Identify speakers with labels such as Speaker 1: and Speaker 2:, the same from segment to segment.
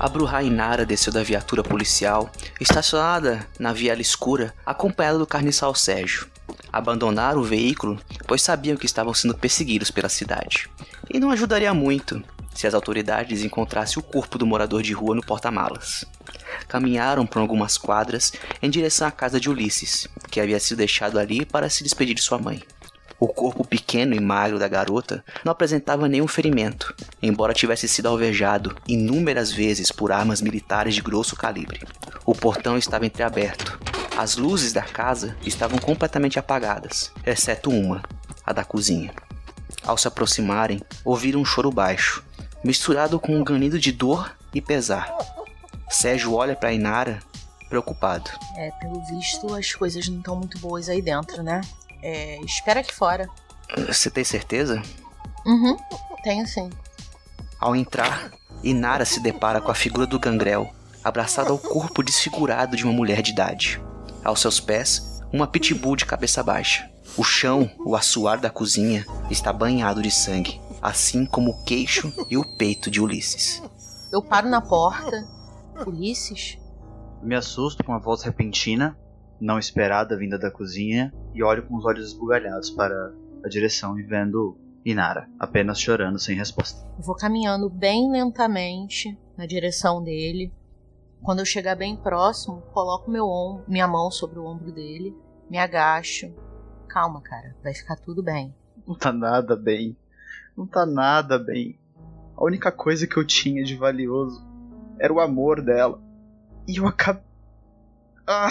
Speaker 1: A Inara desceu da viatura policial, estacionada na viela escura, acompanhada do carniçal Sérgio. Abandonaram o veículo, pois sabiam que estavam sendo perseguidos pela cidade. E não ajudaria muito se as autoridades encontrassem o corpo do morador de rua no porta-malas. Caminharam por algumas quadras em direção à casa de Ulisses, que havia sido deixado ali para se despedir de sua mãe. O corpo pequeno e magro da garota não apresentava nenhum ferimento, embora tivesse sido alvejado inúmeras vezes por armas militares de grosso calibre. O portão estava entreaberto. As luzes da casa estavam completamente apagadas, exceto uma, a da cozinha. Ao se aproximarem, ouviram um choro baixo, misturado com um ganido de dor e pesar. Sérgio olha para Inara, preocupado.
Speaker 2: É, pelo visto, as coisas não estão muito boas aí dentro, né? É, espera aqui fora.
Speaker 1: Você tem certeza?
Speaker 2: Uhum, tenho sim.
Speaker 1: Ao entrar, Inara se depara com a figura do Gangrel, abraçada ao corpo desfigurado de uma mulher de idade. Aos seus pés, uma pitbull de cabeça baixa. O chão, o assoar da cozinha, está banhado de sangue, assim como o queixo e o peito de Ulisses.
Speaker 2: Eu paro na porta. Ulisses?
Speaker 3: Me assusto com a voz repentina não esperada vinda da cozinha e olho com os olhos esbugalhados para a direção e vendo Inara, apenas chorando sem resposta.
Speaker 2: vou caminhando bem lentamente na direção dele. Quando eu chegar bem próximo, coloco meu ombro, minha mão sobre o ombro dele, me agacho. Calma, cara, vai ficar tudo bem.
Speaker 3: Não tá nada bem. Não tá nada bem. A única coisa que eu tinha de valioso era o amor dela. E eu acabei. Ah!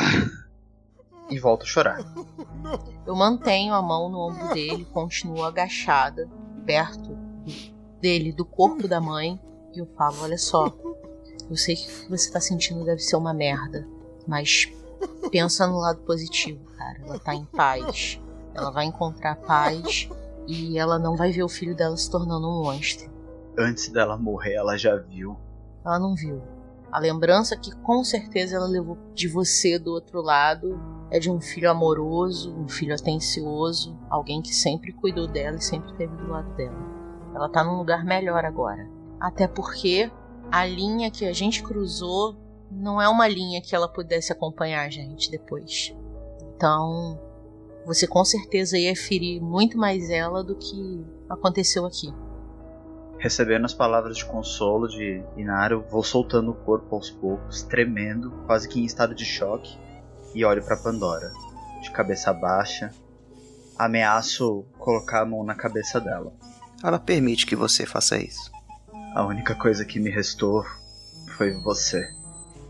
Speaker 3: E volto a chorar.
Speaker 2: Eu mantenho a mão no ombro dele, continuo agachada, perto dele, do corpo da mãe, e eu falo: Olha só, eu sei que o que você tá sentindo deve ser uma merda, mas pensa no lado positivo, cara. Ela tá em paz. Ela vai encontrar paz e ela não vai ver o filho dela se tornando um monstro.
Speaker 3: Antes dela morrer, ela já viu.
Speaker 2: Ela não viu. A lembrança que com certeza ela levou de você do outro lado é de um filho amoroso, um filho atencioso, alguém que sempre cuidou dela e sempre esteve do lado dela. Ela tá num lugar melhor agora. Até porque a linha que a gente cruzou não é uma linha que ela pudesse acompanhar a gente depois. Então, você com certeza ia ferir muito mais ela do que aconteceu aqui.
Speaker 3: Recebendo as palavras de consolo de Inara, eu vou soltando o corpo aos poucos, tremendo, quase que em estado de choque, e olho para Pandora, de cabeça baixa. Ameaço colocar a mão na cabeça dela.
Speaker 1: Ela permite que você faça isso.
Speaker 3: A única coisa que me restou foi você.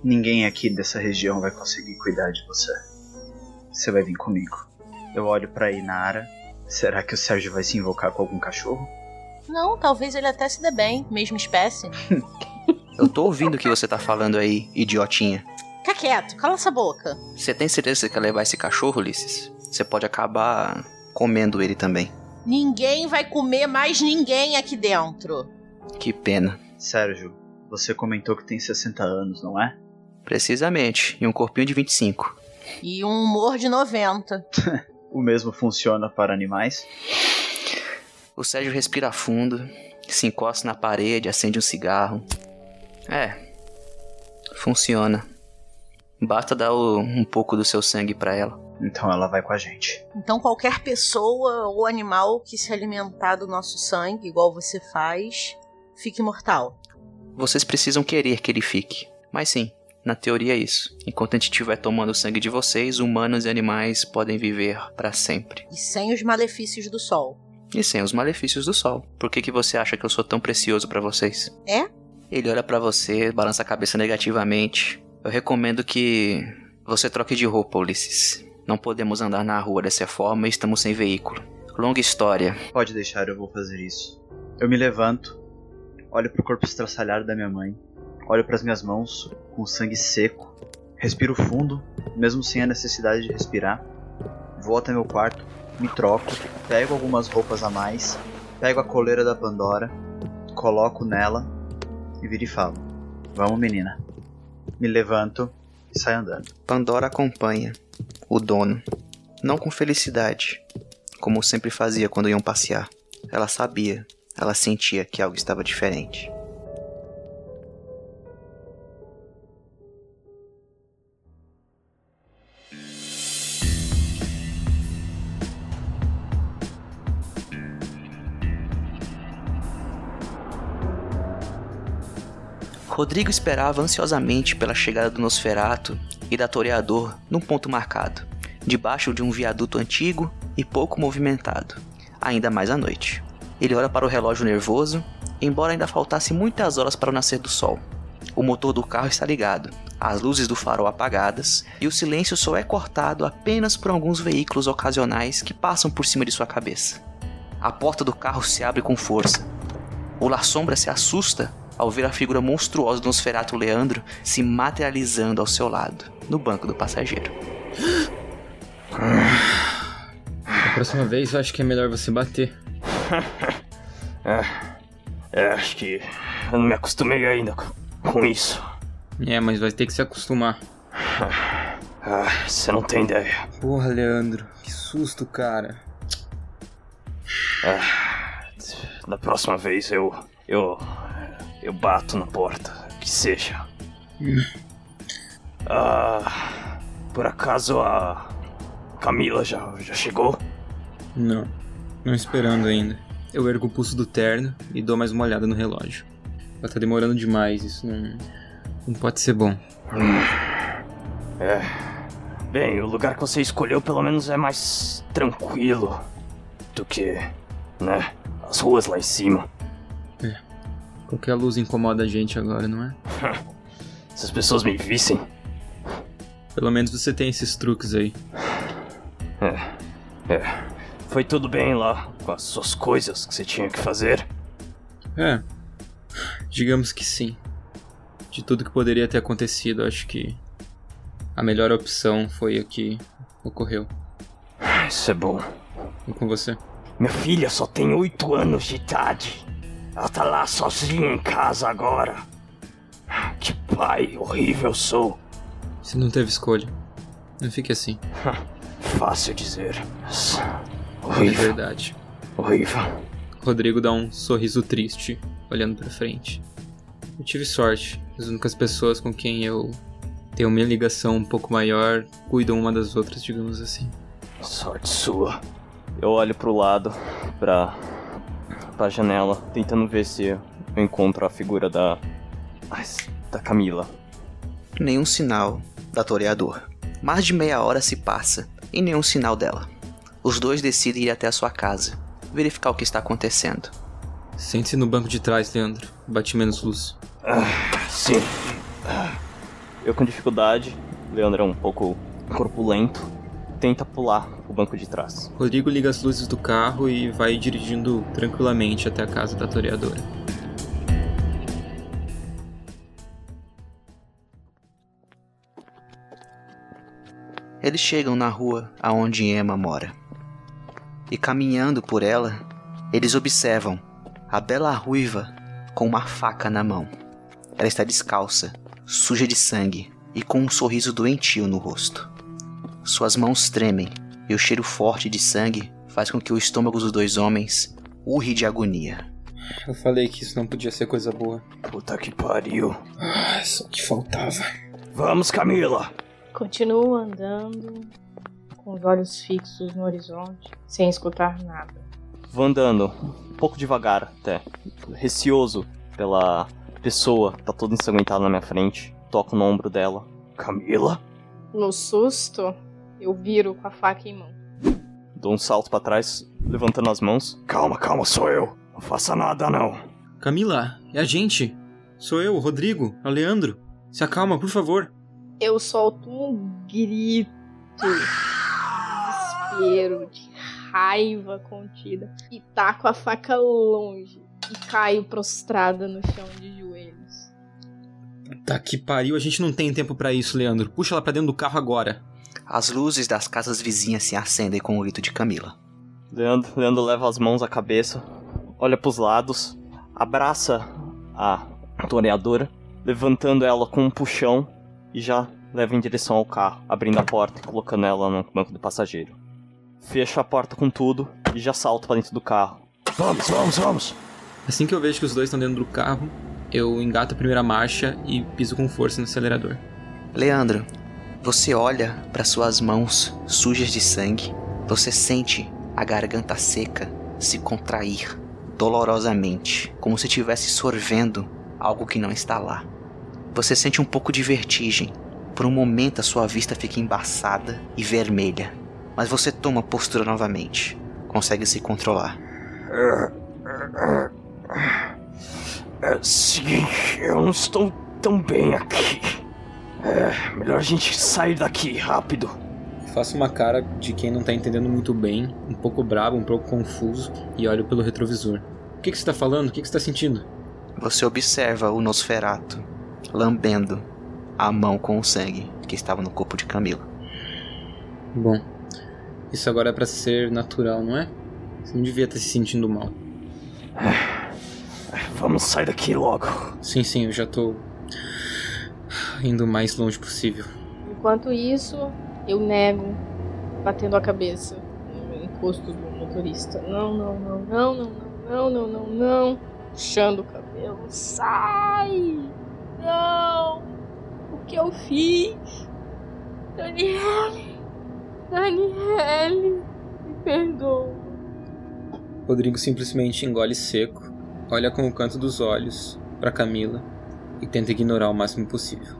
Speaker 3: Ninguém aqui dessa região vai conseguir cuidar de você. Você vai vir comigo. Eu olho para Inara. Será que o Sérgio vai se invocar com algum cachorro?
Speaker 2: Não, talvez ele até se dê bem, mesma espécie.
Speaker 1: Eu tô ouvindo o que você tá falando aí, idiotinha.
Speaker 2: Fica quieto, cala essa boca.
Speaker 1: Você tem certeza que você quer levar esse cachorro, Ulisses? Você pode acabar comendo ele também.
Speaker 2: Ninguém vai comer mais ninguém aqui dentro.
Speaker 1: Que pena.
Speaker 3: Sérgio, você comentou que tem 60 anos, não é?
Speaker 1: Precisamente, e um corpinho de 25.
Speaker 2: E um humor de 90.
Speaker 3: o mesmo funciona para animais?
Speaker 1: O Sérgio respira fundo, se encosta na parede, acende um cigarro. É, funciona. Basta dar o, um pouco do seu sangue para ela.
Speaker 3: Então ela vai com a gente.
Speaker 2: Então qualquer pessoa ou animal que se alimentar do nosso sangue, igual você faz, fique mortal.
Speaker 1: Vocês precisam querer que ele fique. Mas sim, na teoria é isso. Enquanto a gente estiver tomando o sangue de vocês, humanos e animais podem viver para sempre.
Speaker 2: E sem os malefícios do sol.
Speaker 1: E sem os malefícios do sol. Por que, que você acha que eu sou tão precioso para vocês?
Speaker 2: É?
Speaker 1: Ele olha para você, balança a cabeça negativamente. Eu recomendo que você troque de roupa, Ulisses. Não podemos andar na rua dessa forma e estamos sem veículo. Longa história.
Speaker 3: Pode deixar, eu vou fazer isso. Eu me levanto, olho pro corpo estraçalhado da minha mãe, olho para as minhas mãos com sangue seco, respiro fundo, mesmo sem a necessidade de respirar. Vou até meu quarto, me troco, pego algumas roupas a mais, pego a coleira da Pandora, coloco nela e viro e falo: Vamos, menina. Me levanto e saio andando.
Speaker 1: Pandora acompanha o dono, não com felicidade, como sempre fazia quando iam passear. Ela sabia, ela sentia que algo estava diferente. Rodrigo esperava ansiosamente pela chegada do Nosferato e da Toreador num ponto marcado, debaixo de um viaduto antigo e pouco movimentado, ainda mais à noite. Ele olha para o relógio nervoso, embora ainda faltasse muitas horas para o nascer do sol. O motor do carro está ligado, as luzes do farol apagadas e o silêncio só é cortado apenas por alguns veículos ocasionais que passam por cima de sua cabeça. A porta do carro se abre com força. O La Sombra se assusta ao ver a figura monstruosa do Nosferatu Leandro se materializando ao seu lado, no banco do passageiro.
Speaker 4: Da próxima vez eu acho que é melhor você bater.
Speaker 5: é, é, acho que eu não me acostumei ainda com, com isso.
Speaker 4: É, mas vai ter que se acostumar.
Speaker 5: Ah, você não tem ideia.
Speaker 4: Porra, Leandro, que susto, cara.
Speaker 5: Ah, da próxima vez eu. eu. Eu bato na porta, que seja.
Speaker 4: Hum.
Speaker 5: Ah, por acaso a. Camila já, já chegou?
Speaker 4: Não, não esperando ainda. Eu ergo o pulso do terno e dou mais uma olhada no relógio. Ela tá demorando demais, isso não. não pode ser bom.
Speaker 5: Hum. É. Bem, o lugar que você escolheu pelo menos é mais tranquilo do que, né, as ruas lá em cima.
Speaker 4: Qualquer luz incomoda a gente agora, não é?
Speaker 5: Se as pessoas me vissem.
Speaker 4: Pelo menos você tem esses truques aí.
Speaker 5: É. É. Foi tudo bem lá com as suas coisas que você tinha que fazer?
Speaker 4: É. Digamos que sim. De tudo que poderia ter acontecido, acho que a melhor opção foi a que ocorreu.
Speaker 5: Isso é bom.
Speaker 4: E com você?
Speaker 5: Minha filha só tem oito anos de idade. Ela tá lá sozinha em casa agora. Que pai horrível sou.
Speaker 4: Você não teve escolha. Não fique assim.
Speaker 5: Fácil dizer.
Speaker 4: Horrível. É verdade.
Speaker 5: Horrível.
Speaker 4: Rodrigo dá um sorriso triste, olhando para frente. Eu tive sorte. As únicas pessoas com quem eu tenho uma ligação um pouco maior cuidam uma das outras, digamos assim.
Speaker 5: Sorte sua. Eu olho pro lado, pra, pra janela, tentando ver se eu encontro a figura da. da Camila.
Speaker 1: Nenhum sinal da toreador. Mais de meia hora se passa e nenhum sinal dela. Os dois decidem ir até a sua casa, verificar o que está acontecendo.
Speaker 4: Sente-se no banco de trás, Leandro. Bate menos luz.
Speaker 5: Ah, sim. Eu com dificuldade, Leandro é um pouco corpulento, tenta pular o banco de trás.
Speaker 4: Rodrigo liga as luzes do carro e vai dirigindo tranquilamente até a casa da toreadora.
Speaker 1: Eles chegam na rua aonde Emma mora. E caminhando por ela, eles observam a bela ruiva com uma faca na mão. Ela está descalça, suja de sangue e com um sorriso doentio no rosto. Suas mãos tremem e o cheiro forte de sangue faz com que o estômago dos dois homens urre de agonia.
Speaker 4: Eu falei que isso não podia ser coisa boa.
Speaker 5: Puta que pariu.
Speaker 4: Ah, só que faltava.
Speaker 5: Vamos, Camila!
Speaker 2: Continuo andando, com os olhos fixos no horizonte, sem escutar nada.
Speaker 5: Vou andando, um pouco devagar até, receoso pela pessoa que tá toda ensanguentada na minha frente. Toco no ombro dela. Camila?
Speaker 2: No susto, eu viro com a faca em mão.
Speaker 5: Dou um salto para trás, levantando as mãos. Calma, calma, sou eu. Não faça nada, não.
Speaker 4: Camila, é a gente. Sou eu, Rodrigo, a Leandro. Se acalma, por favor.
Speaker 2: Eu solto um grito de desespero, de raiva contida e taco a faca longe e caio prostrada no chão de joelhos.
Speaker 4: Tá que pariu, a gente não tem tempo para isso, Leandro. Puxa ela pra dentro do carro agora.
Speaker 1: As luzes das casas vizinhas se acendem com o grito de Camila.
Speaker 5: Leandro, Leandro leva as mãos à cabeça, olha pros lados, abraça a toreadora, levantando ela com um puxão e já leva em direção ao carro, abrindo a porta e colocando ela no banco do passageiro. Fecho a porta com tudo e já salto para dentro do carro. Vamos, vamos, vamos!
Speaker 4: Assim que eu vejo que os dois estão dentro do carro, eu engato a primeira marcha e piso com força no acelerador.
Speaker 1: Leandro, você olha para suas mãos sujas de sangue, você sente a garganta seca se contrair dolorosamente, como se estivesse sorvendo algo que não está lá. Você sente um pouco de vertigem. Por um momento a sua vista fica embaçada e vermelha. Mas você toma postura novamente. Consegue se controlar.
Speaker 5: É seguinte, eu não estou tão bem aqui. É, melhor a gente sair daqui rápido.
Speaker 4: Faço uma cara de quem não tá entendendo muito bem, um pouco bravo, um pouco confuso, e olho pelo retrovisor. O que, que você tá falando? O que, que você tá sentindo?
Speaker 1: Você observa o Nosferato lambendo a mão com o sangue que estava no corpo de Camila.
Speaker 4: Bom, isso agora é pra ser natural, não é? Você não devia estar se sentindo mal.
Speaker 5: Vamos sair daqui logo.
Speaker 4: Sim, sim, eu já tô indo o mais longe possível.
Speaker 6: Enquanto isso, eu nego, batendo a cabeça no encosto do motorista. Não, não, não, não, não, não, não, não, não. Puxando o cabelo. Sai! Não! O que eu fiz? Daniele! Daniele! Me perdoa.
Speaker 4: Rodrigo simplesmente engole seco, olha com o canto dos olhos para Camila e tenta ignorar o máximo possível.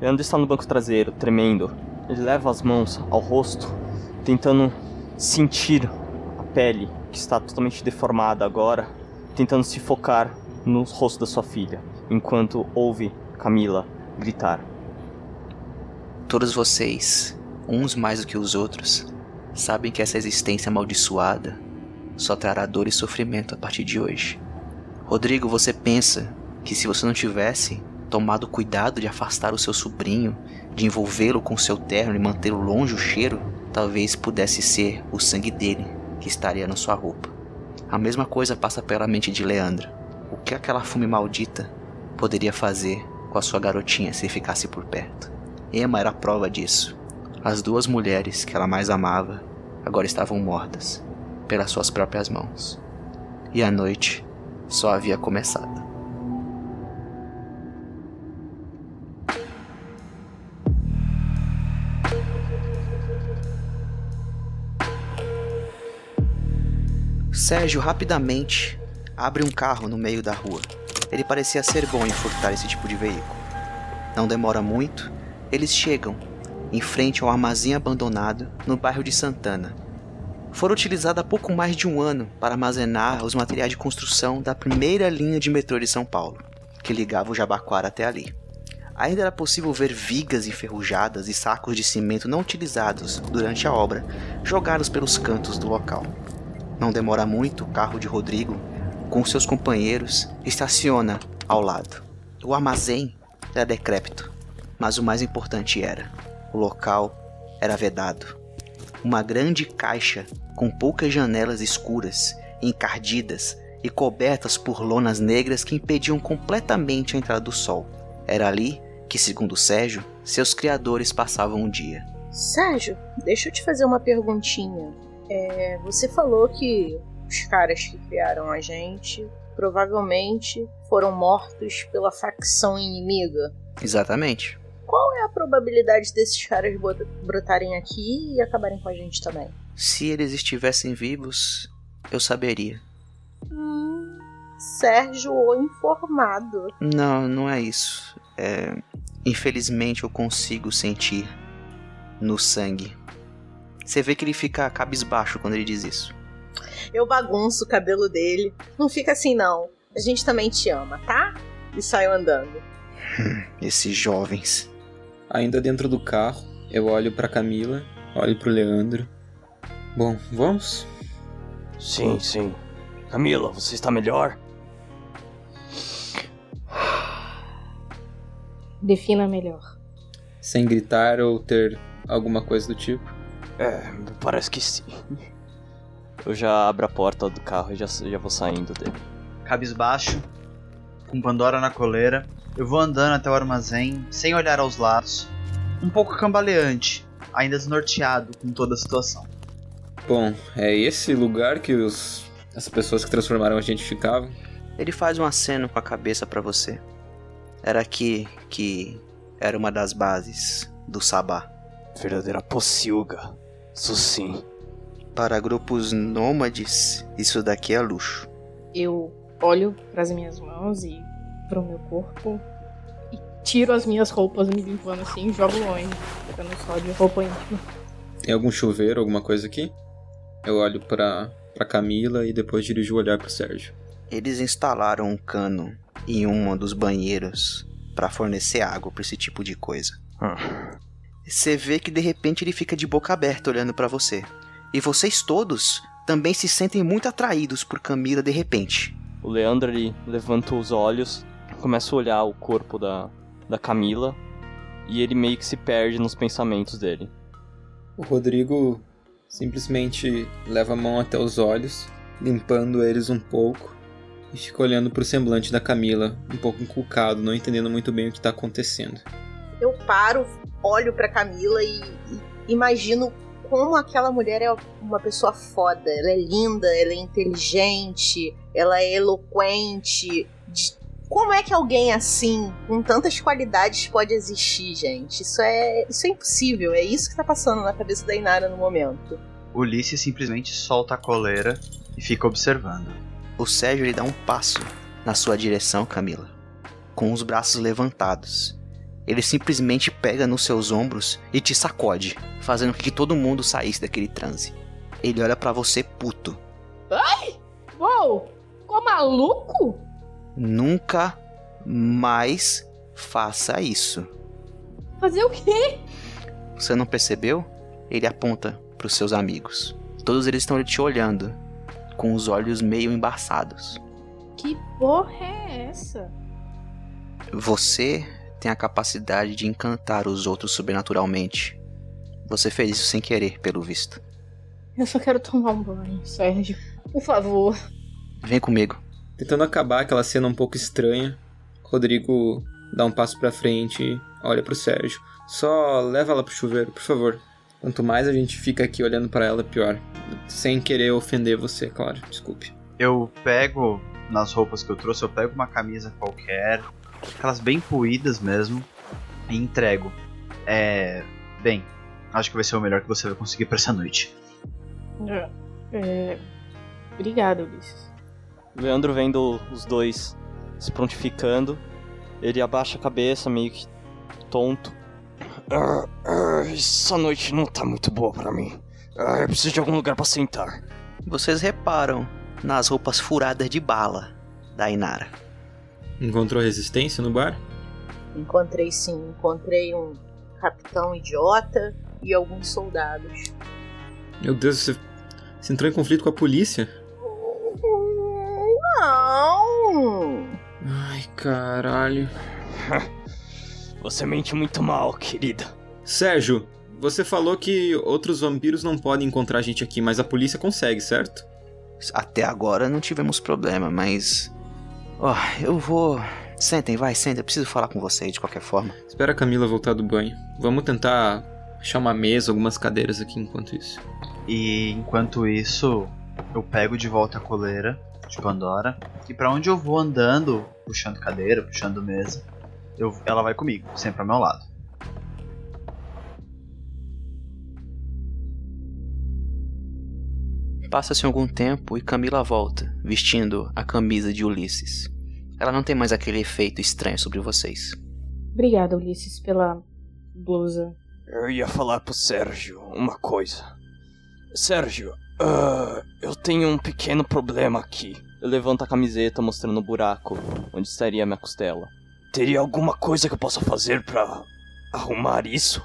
Speaker 5: Leandro está no banco traseiro, tremendo. Ele leva as mãos ao rosto, tentando sentir a pele, que está totalmente deformada agora, tentando se focar no rosto da sua filha, enquanto ouve Camila gritar.
Speaker 1: Todos vocês, uns mais do que os outros, sabem que essa existência amaldiçoada só trará dor e sofrimento a partir de hoje. Rodrigo, você pensa que se você não tivesse tomado cuidado de afastar o seu sobrinho, de envolvê-lo com seu terno e mantê-lo longe o cheiro, talvez pudesse ser o sangue dele que estaria na sua roupa. A mesma coisa passa pela mente de Leandra. O que aquela fume maldita poderia fazer com a sua garotinha se ficasse por perto? Emma era prova disso. As duas mulheres que ela mais amava agora estavam mortas pelas suas próprias mãos. E a noite só havia começado. Sérgio rapidamente abre um carro no meio da rua. Ele parecia ser bom em furtar esse tipo de veículo. Não demora muito, eles chegam em frente ao armazém abandonado no bairro de Santana. Foram utilizados há pouco mais de um ano para armazenar os materiais de construção da primeira linha de metrô de São Paulo, que ligava o Jabaquara até ali. Ainda era possível ver vigas enferrujadas e sacos de cimento não utilizados durante a obra, jogados pelos cantos do local. Não demora muito, o carro de Rodrigo, com seus companheiros, estaciona ao lado. O armazém era decrépito, mas o mais importante era: o local era vedado. Uma grande caixa com poucas janelas escuras, encardidas e cobertas por lonas negras que impediam completamente a entrada do sol. Era ali que, segundo Sérgio, seus criadores passavam o dia.
Speaker 2: Sérgio, deixa eu te fazer uma perguntinha. É, você falou que os caras que criaram a gente provavelmente foram mortos pela facção inimiga.
Speaker 1: Exatamente.
Speaker 2: Qual é a probabilidade desses caras brotarem aqui e acabarem com a gente também?
Speaker 1: Se eles estivessem vivos, eu saberia.
Speaker 2: Hum, Sérgio o informado.
Speaker 1: Não, não é isso. É, infelizmente eu consigo sentir no sangue. Você vê que ele fica cabisbaixo quando ele diz isso.
Speaker 2: Eu bagunço o cabelo dele. Não fica assim, não. A gente também te ama, tá? E saio andando.
Speaker 1: Esses jovens.
Speaker 4: Ainda dentro do carro, eu olho pra Camila, olho pro Leandro. Bom, vamos?
Speaker 5: Sim, sim. Camila, você está melhor?
Speaker 6: Defina melhor.
Speaker 4: Sem gritar ou ter alguma coisa do tipo.
Speaker 5: É, parece que sim. Eu já abro a porta do carro e já, já vou saindo dele.
Speaker 3: Cabisbaixo, com Pandora na coleira, eu vou andando até o armazém, sem olhar aos lados, um pouco cambaleante, ainda desnorteado com toda a situação.
Speaker 4: Bom, é esse lugar que os as pessoas que transformaram a gente ficavam.
Speaker 1: Ele faz um aceno com a cabeça pra você. Era aqui que era uma das bases do Sabá.
Speaker 5: Verdadeira pocilga. Isso sim.
Speaker 1: Para grupos nômades, isso daqui é luxo.
Speaker 6: Eu olho pras minhas mãos e pro meu corpo e tiro as minhas roupas me limpando assim e jogo longe. Pegando só de roupa íntima.
Speaker 4: Tem algum chuveiro, alguma coisa aqui? Eu olho pra, pra Camila e depois dirijo o olhar pro Sérgio.
Speaker 1: Eles instalaram um cano em um dos banheiros para fornecer água para esse tipo de coisa.
Speaker 5: Hum.
Speaker 1: Você vê que de repente ele fica de boca aberta olhando para você. E vocês todos também se sentem muito atraídos por Camila de repente.
Speaker 5: O Leandro ele levanta os olhos, começa a olhar o corpo da, da Camila e ele meio que se perde nos pensamentos dele.
Speaker 4: O Rodrigo simplesmente leva a mão até os olhos, limpando eles um pouco, e fica olhando pro semblante da Camila, um pouco encucado, não entendendo muito bem o que tá acontecendo.
Speaker 2: Eu paro, olho pra Camila e, e imagino como aquela mulher é uma pessoa foda. Ela é linda, ela é inteligente, ela é eloquente. De- Como é que alguém assim, com tantas qualidades, pode existir, gente? Isso é, isso é impossível. É isso que tá passando na cabeça da Inara no momento.
Speaker 3: Ulisses simplesmente solta a coleira e fica observando.
Speaker 1: O Sérgio ele dá um passo na sua direção, Camila, com os braços levantados. Ele simplesmente pega nos seus ombros e te sacode, fazendo com que todo mundo saísse daquele transe. Ele olha pra você puto.
Speaker 6: Uou! Ficou maluco?
Speaker 1: Nunca mais faça isso.
Speaker 6: Fazer o quê?
Speaker 1: Você não percebeu? Ele aponta pros seus amigos. Todos eles estão te olhando, com os olhos meio embaçados.
Speaker 6: Que porra é essa?
Speaker 1: Você tem a capacidade de encantar os outros sobrenaturalmente. Você fez isso sem querer, pelo visto.
Speaker 6: Eu só quero tomar um banho, Sérgio. Por favor.
Speaker 1: Vem comigo.
Speaker 4: Tentando acabar aquela cena um pouco estranha, Rodrigo dá um passo pra frente e olha pro Sérgio. Só leva ela pro chuveiro, por favor. Quanto mais a gente fica aqui olhando pra ela, pior. Sem querer ofender você, claro. Desculpe.
Speaker 3: Eu pego nas roupas que eu trouxe, eu pego uma camisa qualquer, aquelas bem puídas mesmo, e entrego. É. Bem, acho que vai ser o melhor que você vai conseguir pra essa noite.
Speaker 6: É. é... Obrigada, Ulisses.
Speaker 5: Leandro vendo os dois se prontificando, ele abaixa a cabeça, meio que tonto. "Ah, ah, essa noite não tá muito boa pra mim. Ah, eu preciso de algum lugar pra sentar.
Speaker 1: Vocês reparam nas roupas furadas de bala da Inara.
Speaker 4: Encontrou resistência no bar?
Speaker 2: Encontrei sim, encontrei um capitão idiota e alguns soldados.
Speaker 4: Meu Deus, você, você entrou em conflito com a polícia?
Speaker 2: Não!
Speaker 4: Ai, caralho.
Speaker 5: Você mente muito mal, querida.
Speaker 4: Sérgio, você falou que outros vampiros não podem encontrar a gente aqui, mas a polícia consegue, certo?
Speaker 1: Até agora não tivemos problema, mas. Ó, eu vou. Sentem, vai, sentem. Eu preciso falar com vocês de qualquer forma.
Speaker 4: Espera a Camila voltar do banho. Vamos tentar achar uma mesa, algumas cadeiras aqui enquanto isso.
Speaker 3: E enquanto isso, eu pego de volta a coleira de Pandora. E pra onde eu vou andando, puxando cadeira, puxando mesa, eu, ela vai comigo, sempre ao meu lado.
Speaker 1: Passa-se algum tempo e Camila volta, vestindo a camisa de Ulisses. Ela não tem mais aquele efeito estranho sobre vocês.
Speaker 6: Obrigada, Ulisses, pela blusa.
Speaker 5: Eu ia falar pro Sérgio uma coisa. Sérgio, ah, eu tenho um pequeno problema aqui. Eu levanto a camiseta mostrando o buraco onde estaria a minha costela. Teria alguma coisa que eu possa fazer pra arrumar isso?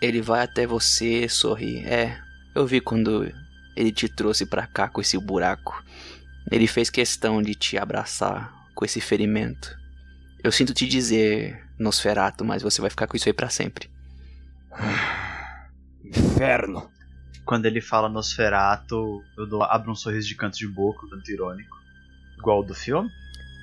Speaker 1: Ele vai até você, sorri. É, eu vi quando ele te trouxe pra cá com esse buraco. Ele fez questão de te abraçar com esse ferimento. Eu sinto te dizer, Nosferato, mas você vai ficar com isso aí pra sempre.
Speaker 5: Inferno.
Speaker 3: Quando ele fala Nosferato, eu dou, abro um sorriso de canto de boca, um canto irônico. Igual o do filme.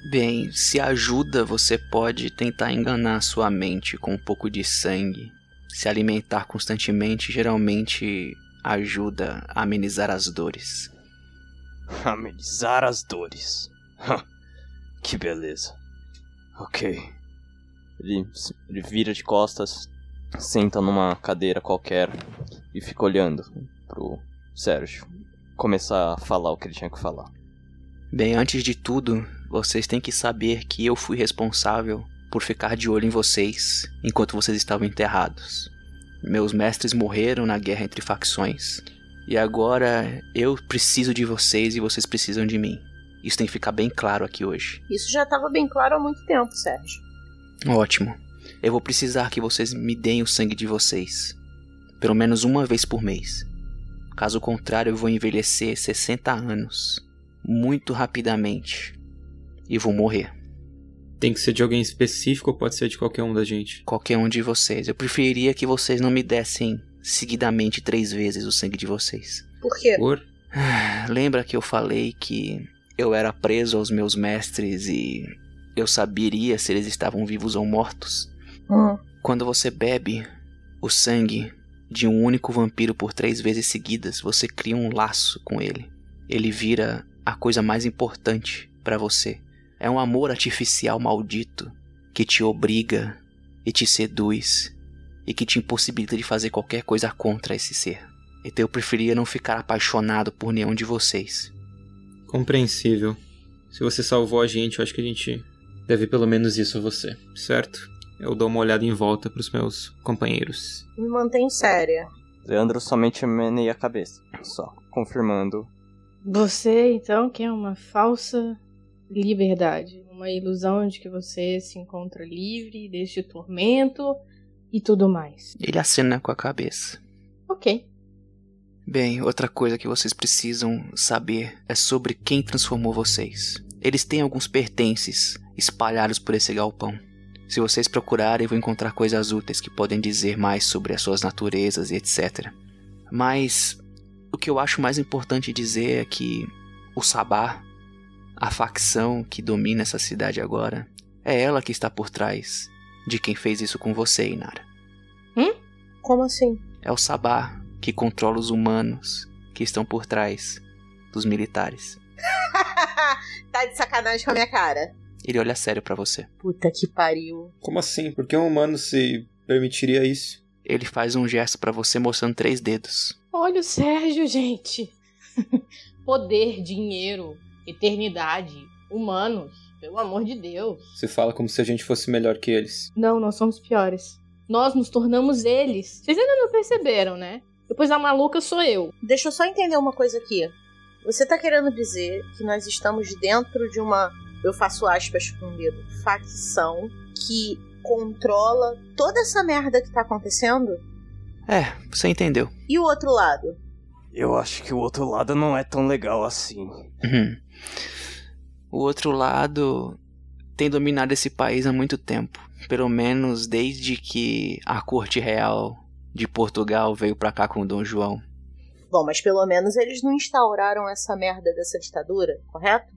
Speaker 1: Bem, se ajuda, você pode tentar enganar sua mente com um pouco de sangue. Se alimentar constantemente geralmente ajuda a amenizar as dores.
Speaker 5: Amenizar as dores. que beleza. Ok. Ele, ele vira de costas, senta numa cadeira qualquer e fica olhando pro Sérgio começar a falar o que ele tinha que falar.
Speaker 1: Bem, antes de tudo, vocês têm que saber que eu fui responsável por ficar de olho em vocês enquanto vocês estavam enterrados. Meus mestres morreram na guerra entre facções. E agora eu preciso de vocês e vocês precisam de mim. Isso tem que ficar bem claro aqui hoje.
Speaker 2: Isso já estava bem claro há muito tempo, Sérgio.
Speaker 1: Ótimo. Eu vou precisar que vocês me deem o sangue de vocês. Pelo menos uma vez por mês. Caso contrário, eu vou envelhecer 60 anos. Muito rapidamente. E vou morrer.
Speaker 4: Tem que ser de alguém específico ou pode ser de qualquer um da gente?
Speaker 1: Qualquer um de vocês. Eu preferiria que vocês não me dessem seguidamente três vezes o sangue de vocês.
Speaker 2: Por quê?
Speaker 4: Por?
Speaker 1: Lembra que eu falei que eu era preso aos meus mestres e eu saberia se eles estavam vivos ou mortos?
Speaker 2: Hum.
Speaker 1: Quando você bebe o sangue de um único vampiro por três vezes seguidas, você cria um laço com ele. Ele vira a coisa mais importante para você. É um amor artificial maldito que te obriga e te seduz e que te impossibilita de fazer qualquer coisa contra esse ser. Então eu preferia não ficar apaixonado por nenhum de vocês.
Speaker 4: Compreensível. Se você salvou a gente, eu acho que a gente deve pelo menos isso a você, certo? Eu dou uma olhada em volta pros meus companheiros.
Speaker 2: Me mantém séria.
Speaker 5: Leandro somente meneia a cabeça, só confirmando.
Speaker 6: Você, então, quer uma falsa liberdade. Uma ilusão de que você se encontra livre deste tormento e tudo mais.
Speaker 1: Ele acena com a cabeça.
Speaker 6: Ok.
Speaker 1: Bem, outra coisa que vocês precisam saber é sobre quem transformou vocês. Eles têm alguns pertences espalhados por esse galpão. Se vocês procurarem, vão encontrar coisas úteis que podem dizer mais sobre as suas naturezas e etc. Mas o que eu acho mais importante dizer é que o Sabá, a facção que domina essa cidade agora, é ela que está por trás de quem fez isso com você, Inara.
Speaker 2: Como assim?
Speaker 1: É o Sabá que controla os humanos que estão por trás dos militares.
Speaker 2: tá de sacanagem com a minha cara.
Speaker 1: Ele olha sério pra você.
Speaker 2: Puta que pariu.
Speaker 4: Como assim? Por que um humano se permitiria isso?
Speaker 1: Ele faz um gesto pra você mostrando três dedos.
Speaker 6: Olha o Sérgio, gente. Poder, dinheiro, eternidade, humanos. Pelo amor de Deus.
Speaker 4: Você fala como se a gente fosse melhor que eles.
Speaker 6: Não, nós somos piores. Nós nos tornamos eles. Vocês ainda não perceberam, né? Depois a maluca sou eu.
Speaker 2: Deixa eu só entender uma coisa aqui. Você tá querendo dizer que nós estamos dentro de uma, eu faço aspas com o dedo, facção que controla toda essa merda que tá acontecendo?
Speaker 1: É, você entendeu.
Speaker 2: E o outro lado?
Speaker 5: Eu acho que o outro lado não é tão legal assim.
Speaker 1: Uhum. O outro lado tem dominado esse país há muito tempo. Pelo menos desde que a corte real de Portugal veio pra cá com Dom João.
Speaker 2: Bom, mas pelo menos eles não instauraram essa merda dessa ditadura, correto?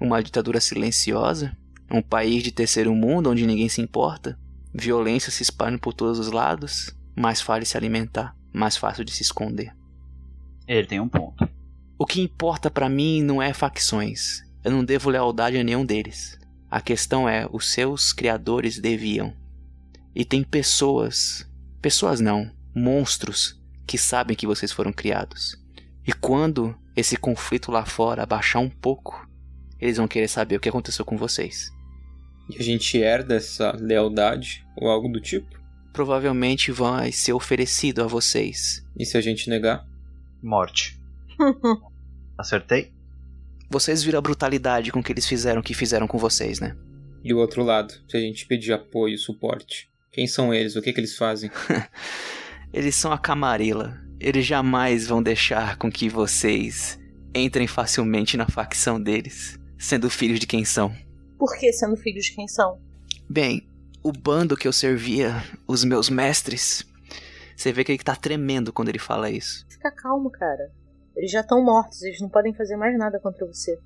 Speaker 1: Uma ditadura silenciosa, um país de terceiro mundo onde ninguém se importa, violência se espalha por todos os lados, mais fácil de se alimentar, mais fácil de se esconder.
Speaker 3: Ele tem um ponto.
Speaker 1: O que importa pra mim não é facções. Eu não devo lealdade a nenhum deles. A questão é, os seus criadores deviam. E tem pessoas, pessoas não, monstros que sabem que vocês foram criados. E quando esse conflito lá fora abaixar um pouco, eles vão querer saber o que aconteceu com vocês.
Speaker 4: E a gente herda essa lealdade ou algo do tipo?
Speaker 1: Provavelmente vai ser oferecido a vocês.
Speaker 4: E se a gente negar?
Speaker 3: Morte. Acertei?
Speaker 1: Vocês viram a brutalidade com que eles fizeram o que fizeram com vocês, né?
Speaker 4: E o outro lado, se a gente pedir apoio, suporte? Quem são eles? O que, que eles fazem?
Speaker 1: Eles são a camarela. Eles jamais vão deixar com que vocês entrem facilmente na facção deles, sendo filhos de quem são.
Speaker 2: Por que sendo filhos de quem são?
Speaker 1: Bem, o bando que eu servia, os meus mestres, você vê que ele tá tremendo quando ele fala isso.
Speaker 2: Fica calmo, cara. Eles já estão mortos, eles não podem fazer mais nada contra você.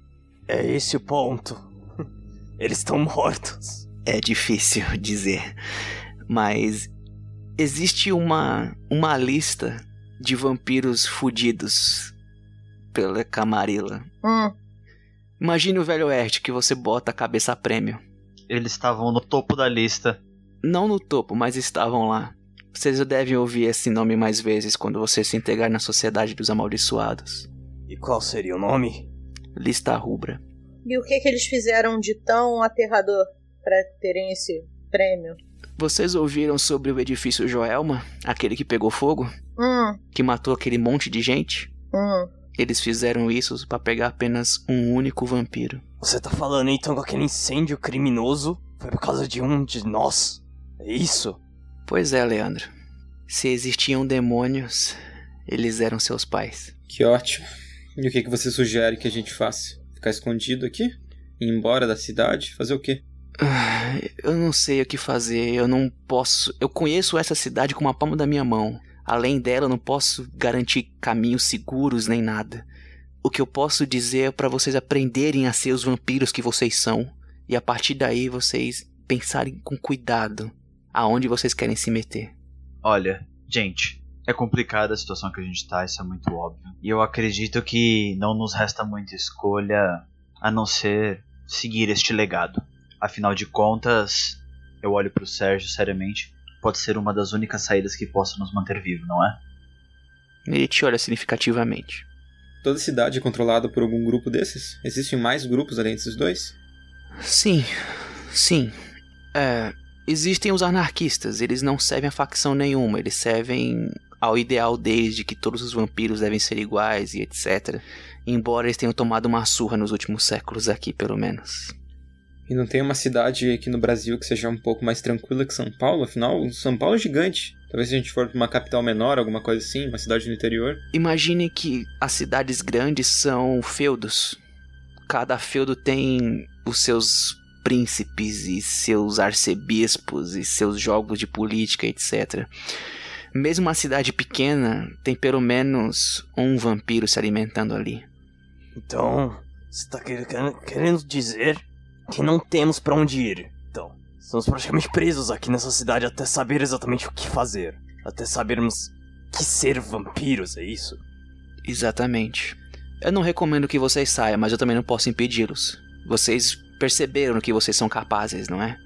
Speaker 5: É esse o ponto. Eles estão mortos.
Speaker 1: É difícil dizer, mas existe uma uma lista de vampiros fudidos pela Camarilla.
Speaker 2: Hum,
Speaker 1: Imagine o velho oeste que você bota a cabeça a prêmio.
Speaker 3: Eles estavam no topo da lista.
Speaker 1: Não no topo, mas estavam lá. Vocês já devem ouvir esse nome mais vezes quando você se integrar na sociedade dos amaldiçoados.
Speaker 5: E qual seria o nome?
Speaker 1: Lista rubra.
Speaker 2: e o que que eles fizeram de tão aterrador pra terem esse prêmio.
Speaker 1: Vocês ouviram sobre o edifício Joelma? Aquele que pegou fogo?
Speaker 2: Hum,
Speaker 1: Que matou aquele monte de gente?
Speaker 2: hum.
Speaker 1: Eles fizeram isso pra pegar apenas um único vampiro.
Speaker 5: Você tá falando então que aquele incêndio criminoso foi por causa de um de nós? É isso?
Speaker 1: Pois é, Leandro. Se existiam demônios, eles eram seus pais.
Speaker 4: Que ótimo. E o que, que você sugere que a gente faça? Ficar escondido aqui? Ir embora da cidade? Fazer o quê?
Speaker 1: Ah, Eu não sei o que fazer, eu não posso. Eu conheço essa cidade com a palma da minha mão. Além dela, eu não posso garantir caminhos seguros nem nada. O que eu posso dizer é para vocês aprenderem a ser os vampiros que vocês são. E a partir daí vocês pensarem com cuidado aonde vocês querem se meter.
Speaker 3: Olha, gente, é complicada a situação que a gente tá, isso é muito óbvio. E eu acredito que não nos resta muita escolha a não ser seguir este legado. Afinal de contas, eu olho pro Sérgio seriamente, pode ser uma das únicas saídas que possa nos manter vivos, não é?
Speaker 1: Ele te olha significativamente.
Speaker 4: Toda cidade é controlada por algum grupo desses? Existem mais grupos além desses dois?
Speaker 1: Sim, sim. É, existem os anarquistas, eles não servem a facção nenhuma, eles servem ao ideal deles de que todos os vampiros devem ser iguais e etc. Embora eles tenham tomado uma surra nos últimos séculos aqui, pelo menos.
Speaker 4: E não tem uma cidade aqui no Brasil que seja um pouco mais tranquila que São Paulo? Afinal, São Paulo é gigante. Talvez se a gente for pra uma capital menor, alguma coisa assim, uma cidade no interior.
Speaker 1: Imagine que as cidades grandes são feudos. Cada feudo tem os seus príncipes e seus arcebispos e seus jogos de política, etc. Mesmo uma cidade pequena tem pelo menos um vampiro se alimentando ali.
Speaker 5: Então, você tá quer- querendo dizer que não temos pra onde ir? Então, estamos praticamente presos aqui nessa cidade até saber exatamente o que fazer. Até sabermos que ser vampiros, é isso?
Speaker 1: Exatamente. Eu não recomendo que vocês saiam, mas eu também não posso impedi-los. Vocês perceberam que vocês são capazes, não é?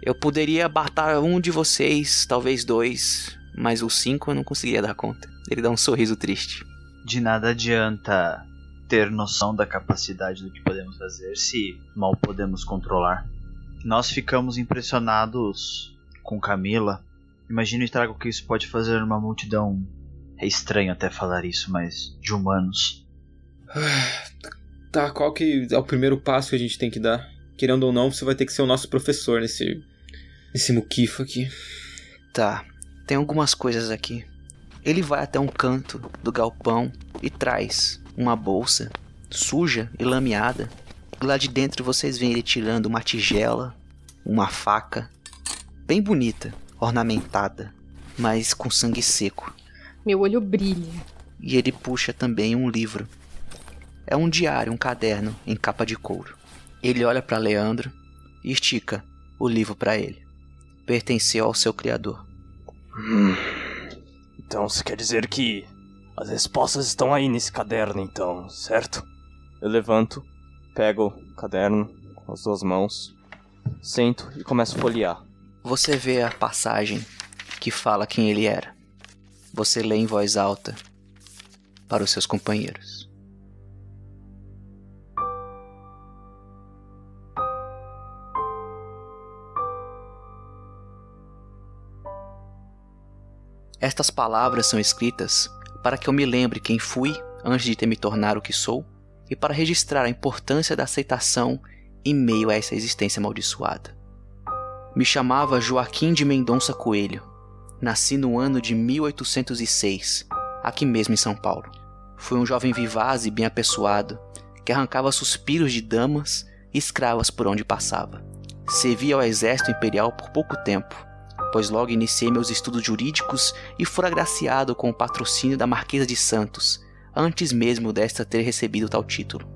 Speaker 1: Eu poderia matar um de vocês, talvez dois, mas os cinco eu não conseguiria dar conta. Ele dá um sorriso triste.
Speaker 3: De nada adianta ter noção da capacidade do que podemos fazer se mal podemos controlar. Nós ficamos impressionados com Camila. Imagine o estrago que isso pode fazer numa multidão. É estranho até falar isso, mas de humanos.
Speaker 4: Tá, qual que é o primeiro passo que a gente tem que dar? Querendo ou não, você vai ter que ser o nosso professor nesse. nesse muquifo aqui.
Speaker 1: Tá, tem algumas coisas aqui. Ele vai até um canto do galpão e traz uma bolsa suja e lameada. E lá de dentro vocês veem ele tirando uma tigela, uma faca, bem bonita, ornamentada, mas com sangue seco.
Speaker 6: Meu olho brilha.
Speaker 1: E ele puxa também um livro. É um diário, um caderno em capa de couro. Ele olha para Leandro e estica o livro para ele. Pertenceu ao seu criador.
Speaker 5: Hum. Então, você quer dizer que as respostas estão aí nesse caderno, então, certo? Eu levanto, pego o caderno com as duas mãos, sento e começo a folhear.
Speaker 1: Você vê a passagem que fala quem ele era. Você lê em voz alta para os seus companheiros. Estas palavras são escritas para que eu me lembre quem fui antes de ter me tornar o que sou e para registrar a importância da aceitação em meio a essa existência amaldiçoada. Me chamava Joaquim de Mendonça Coelho. Nasci no ano de 1806, aqui mesmo em São Paulo. Fui um jovem vivaz e bem apessoado, que arrancava suspiros de damas e escravas por onde passava. Servi ao exército imperial por pouco tempo, pois logo iniciei meus estudos jurídicos e fui agraciado com o patrocínio da Marquesa de Santos, antes mesmo desta ter recebido tal título.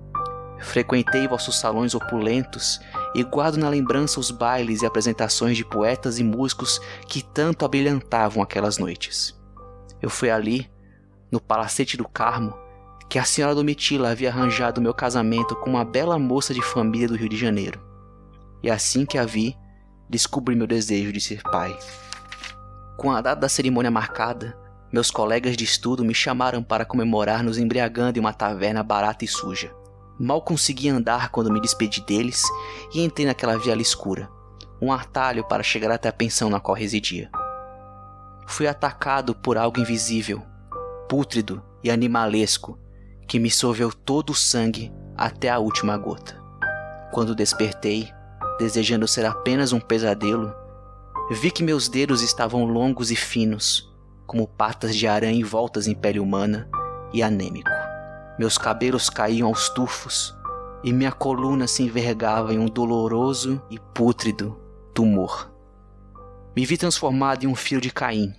Speaker 1: Frequentei vossos salões opulentos e guardo na lembrança os bailes e apresentações de poetas e músicos que tanto abrilhantavam aquelas noites. Eu fui ali, no Palacete do Carmo, que a senhora Domitila havia arranjado meu casamento com uma bela moça de família do Rio de Janeiro. E assim que a vi, descobri meu desejo de ser pai. Com a data da cerimônia marcada, meus colegas de estudo me chamaram para comemorar nos embriagando em uma taverna barata e suja. Mal consegui andar quando me despedi deles e entrei naquela viela escura, um atalho para chegar até a pensão na qual residia. Fui atacado por algo invisível, pútrido e animalesco, que me sorveu todo o sangue até a última gota. Quando despertei, desejando ser apenas um pesadelo, vi que meus dedos estavam longos e finos, como patas de aranha envoltas em pele humana, e anêmico. Meus cabelos caíam aos tufos e minha coluna se envergava em um doloroso e pútrido tumor. Me vi transformado em um filho de Caim,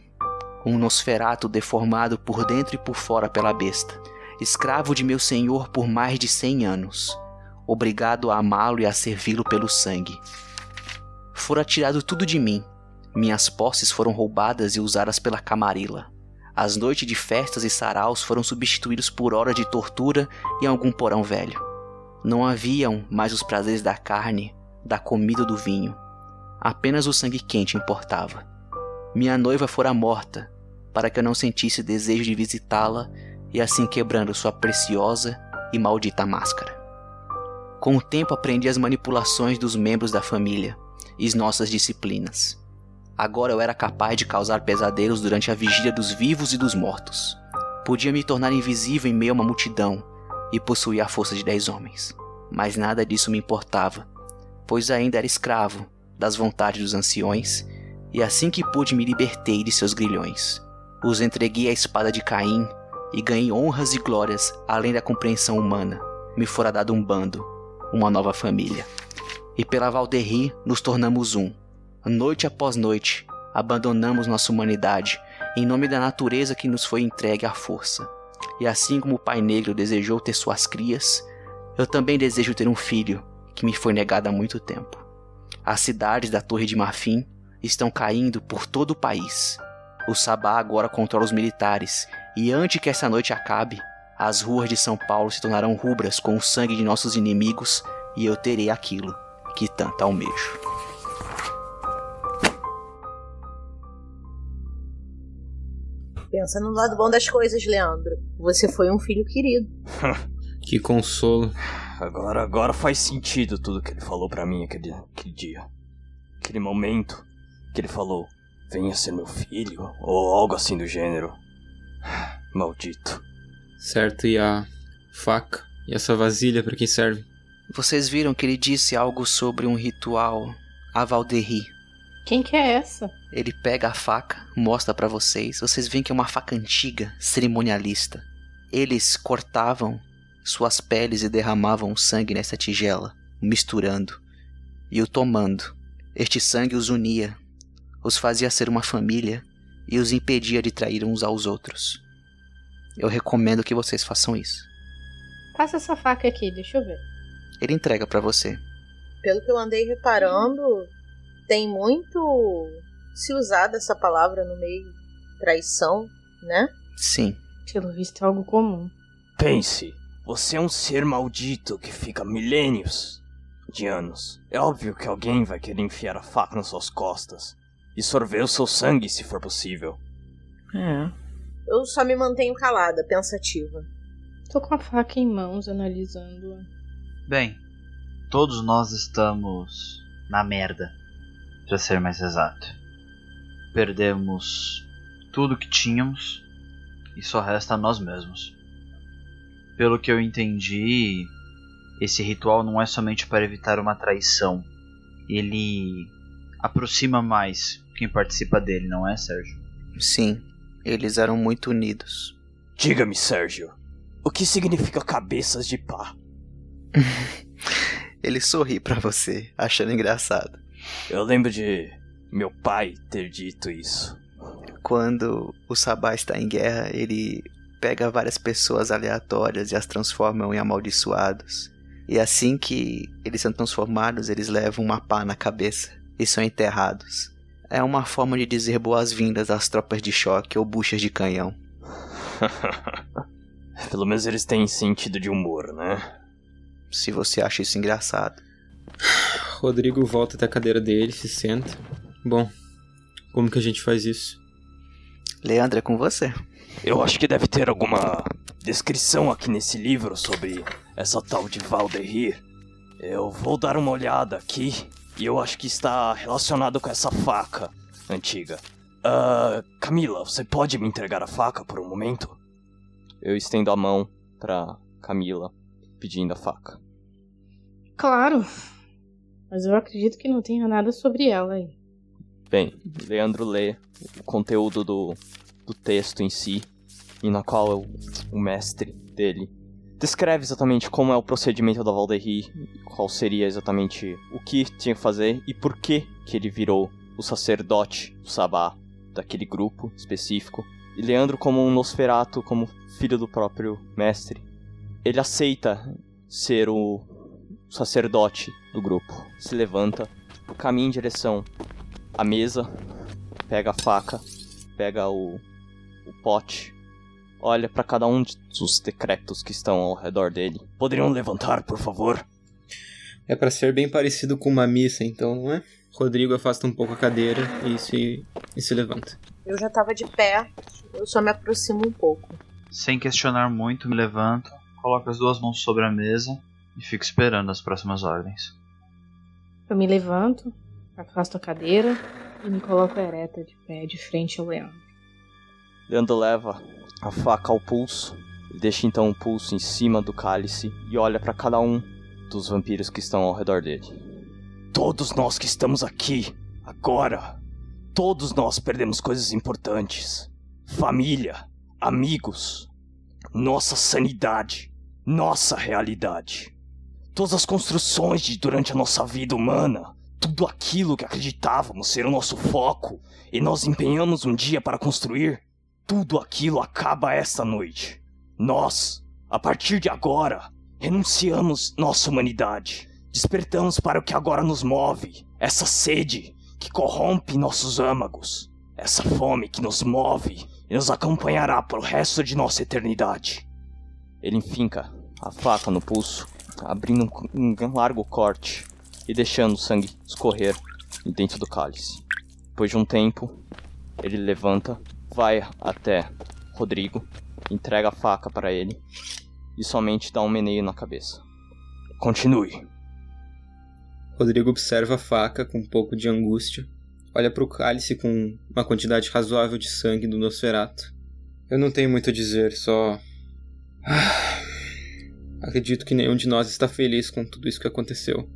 Speaker 1: um nosferato deformado por dentro e por fora pela besta, escravo de meu senhor por mais de cem anos, obrigado a amá-lo e a servi-lo pelo sangue. Fora tirado tudo de mim, minhas posses foram roubadas e usadas pela camarila. As noites de festas e saraus foram substituídos por horas de tortura em algum porão velho. Não haviam mais os prazeres da carne, da comida ou do vinho. Apenas o sangue quente importava. Minha noiva fora morta, para que eu não sentisse desejo de visitá-la e assim quebrando sua preciosa e maldita máscara. Com o tempo aprendi as manipulações dos membros da família e as nossas disciplinas. Agora eu era capaz de causar pesadelos durante a vigília dos vivos e dos mortos. Podia me tornar invisível em meio a uma multidão e possuir a força de dez homens. Mas nada disso me importava, pois ainda era escravo das vontades dos anciões, e assim que pude me libertei de seus grilhões. Os entreguei à espada de Caim e ganhei honras e glórias além da compreensão humana. Me fora dado um bando, uma nova família. E pela Valderri nos tornamos um, Noite após noite, abandonamos nossa humanidade em nome da natureza que nos foi entregue à força. E assim como o Pai Negro desejou ter suas crias, eu também desejo ter um filho que me foi negado há muito tempo. As cidades da Torre de Marfim estão caindo por todo o país. O Sabá agora controla os militares, e antes que essa noite acabe, as ruas de São Paulo se tornarão rubras com o sangue de nossos inimigos e eu terei aquilo que tanto almejo.
Speaker 2: Pensa no lado bom das coisas, Leandro. Você foi um filho querido.
Speaker 4: Que consolo.
Speaker 5: Agora, agora faz sentido tudo que ele falou para mim aquele, aquele dia. Aquele momento que ele falou, venha ser meu filho, ou algo assim do gênero. Maldito.
Speaker 4: Certo, e a faca? E essa vasilha para que serve?
Speaker 1: Vocês viram que ele disse algo sobre um ritual a Valderri.
Speaker 6: Quem que é essa?
Speaker 1: Ele pega a faca, mostra para vocês. Vocês veem que é uma faca antiga, cerimonialista. Eles cortavam suas peles e derramavam sangue nessa tigela, misturando e o tomando. Este sangue os unia, os fazia ser uma família e os impedia de trair uns aos outros. Eu recomendo que vocês façam isso.
Speaker 6: Passa essa faca aqui, deixa eu ver.
Speaker 1: Ele entrega para você.
Speaker 2: Pelo que eu andei reparando, tem muito se usar dessa palavra no meio traição, né?
Speaker 1: Sim.
Speaker 6: Pelo visto é algo comum.
Speaker 5: Pense, você é um ser maldito que fica milênios de anos. É óbvio que alguém vai querer enfiar a faca nas suas costas e sorver o seu sangue se for possível.
Speaker 2: É. Eu só me mantenho calada, pensativa.
Speaker 6: Tô com a faca em mãos, analisando-a.
Speaker 3: Bem, todos nós estamos na merda, para ser mais exato. Perdemos tudo que tínhamos e só resta a nós mesmos. Pelo que eu entendi, esse ritual não é somente para evitar uma traição. Ele aproxima mais quem participa dele, não é, Sérgio?
Speaker 1: Sim, eles eram muito unidos.
Speaker 5: Diga-me, Sérgio, o que significa cabeças de pá?
Speaker 1: Ele sorri para você, achando engraçado.
Speaker 5: Eu lembro de meu pai ter dito isso.
Speaker 1: Quando o Sabá está em guerra, ele pega várias pessoas aleatórias e as transforma em amaldiçoados. E assim que eles são transformados, eles levam uma pá na cabeça e são enterrados. É uma forma de dizer boas-vindas às tropas de choque ou buchas de canhão.
Speaker 5: Pelo menos eles têm sentido de humor, né?
Speaker 1: Se você acha isso engraçado.
Speaker 4: Rodrigo volta até a cadeira dele, se senta. Bom, como que a gente faz isso?
Speaker 1: Leandro, é com você.
Speaker 5: Eu acho que deve ter alguma descrição aqui nesse livro sobre essa tal de Valderir. Eu vou dar uma olhada aqui E eu acho que está relacionado com essa faca antiga. Ah, Camila, você pode me entregar a faca por um momento? Eu estendo a mão pra Camila, pedindo a faca.
Speaker 6: Claro. Mas eu acredito que não tenha nada sobre ela aí.
Speaker 5: Bem, Leandro lê o conteúdo do, do texto em si, e na qual o, o mestre dele descreve exatamente como é o procedimento da Valderri, qual seria exatamente o que tinha que fazer e por que que ele virou o sacerdote do Sabá daquele grupo específico. E Leandro como um Nosferato, como filho do próprio mestre, ele aceita ser o sacerdote do grupo. Se levanta, caminha em direção à mesa, pega a faca, pega o, o pote, olha para cada um dos decrépitos que estão ao redor dele. Poderiam levantar, por favor?
Speaker 4: É para ser bem parecido com uma missa, então, não é? Rodrigo afasta um pouco a cadeira e se, e se levanta.
Speaker 2: Eu já tava de pé, eu só me aproximo um pouco.
Speaker 3: Sem questionar muito, me levanto, coloco as duas mãos sobre a mesa e fico esperando as próximas ordens.
Speaker 6: Eu me levanto, afasto a cadeira e me coloco ereta de pé de frente ao Leandro.
Speaker 5: Leandro leva a faca ao pulso, deixa então o pulso em cima do cálice e olha para cada um dos vampiros que estão ao redor dele. Todos nós que estamos aqui, agora, todos nós perdemos coisas importantes: família, amigos, nossa sanidade, nossa realidade. Todas as construções de durante a nossa vida humana, tudo aquilo que acreditávamos ser o nosso foco e nós empenhamos um dia para construir, tudo aquilo acaba esta noite. Nós, a partir de agora, renunciamos nossa humanidade. Despertamos para o que agora nos move, essa sede que corrompe nossos âmagos, essa fome que nos move e nos acompanhará pelo resto de nossa eternidade. Ele enfinca a faca no pulso, abrindo um largo corte e deixando o sangue escorrer dentro do cálice. Depois de um tempo, ele levanta, vai até Rodrigo, entrega a faca para ele e somente dá um meneio na cabeça. Continue.
Speaker 4: Rodrigo observa a faca com um pouco de angústia, olha para o cálice com uma quantidade razoável de sangue do Nosferato. Eu não tenho muito a dizer, só. Acredito que nenhum de nós está feliz com tudo isso que aconteceu.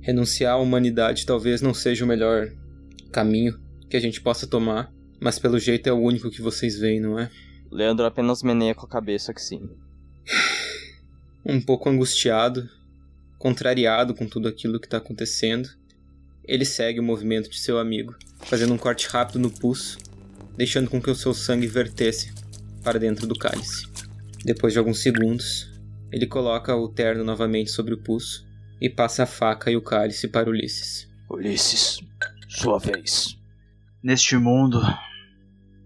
Speaker 4: Renunciar à humanidade talvez não seja o melhor caminho que a gente possa tomar, mas pelo jeito é o único que vocês veem, não é?
Speaker 5: Leandro apenas meneia com a cabeça que sim.
Speaker 4: Um pouco angustiado, contrariado com tudo aquilo que está acontecendo, ele segue o movimento de seu amigo, fazendo um corte rápido no pulso, deixando com que o seu sangue vertesse para dentro do cálice. Depois de alguns segundos, ele coloca o terno novamente sobre o pulso e passa a faca e o cálice para Ulisses.
Speaker 5: Ulisses, sua vez.
Speaker 3: Neste mundo,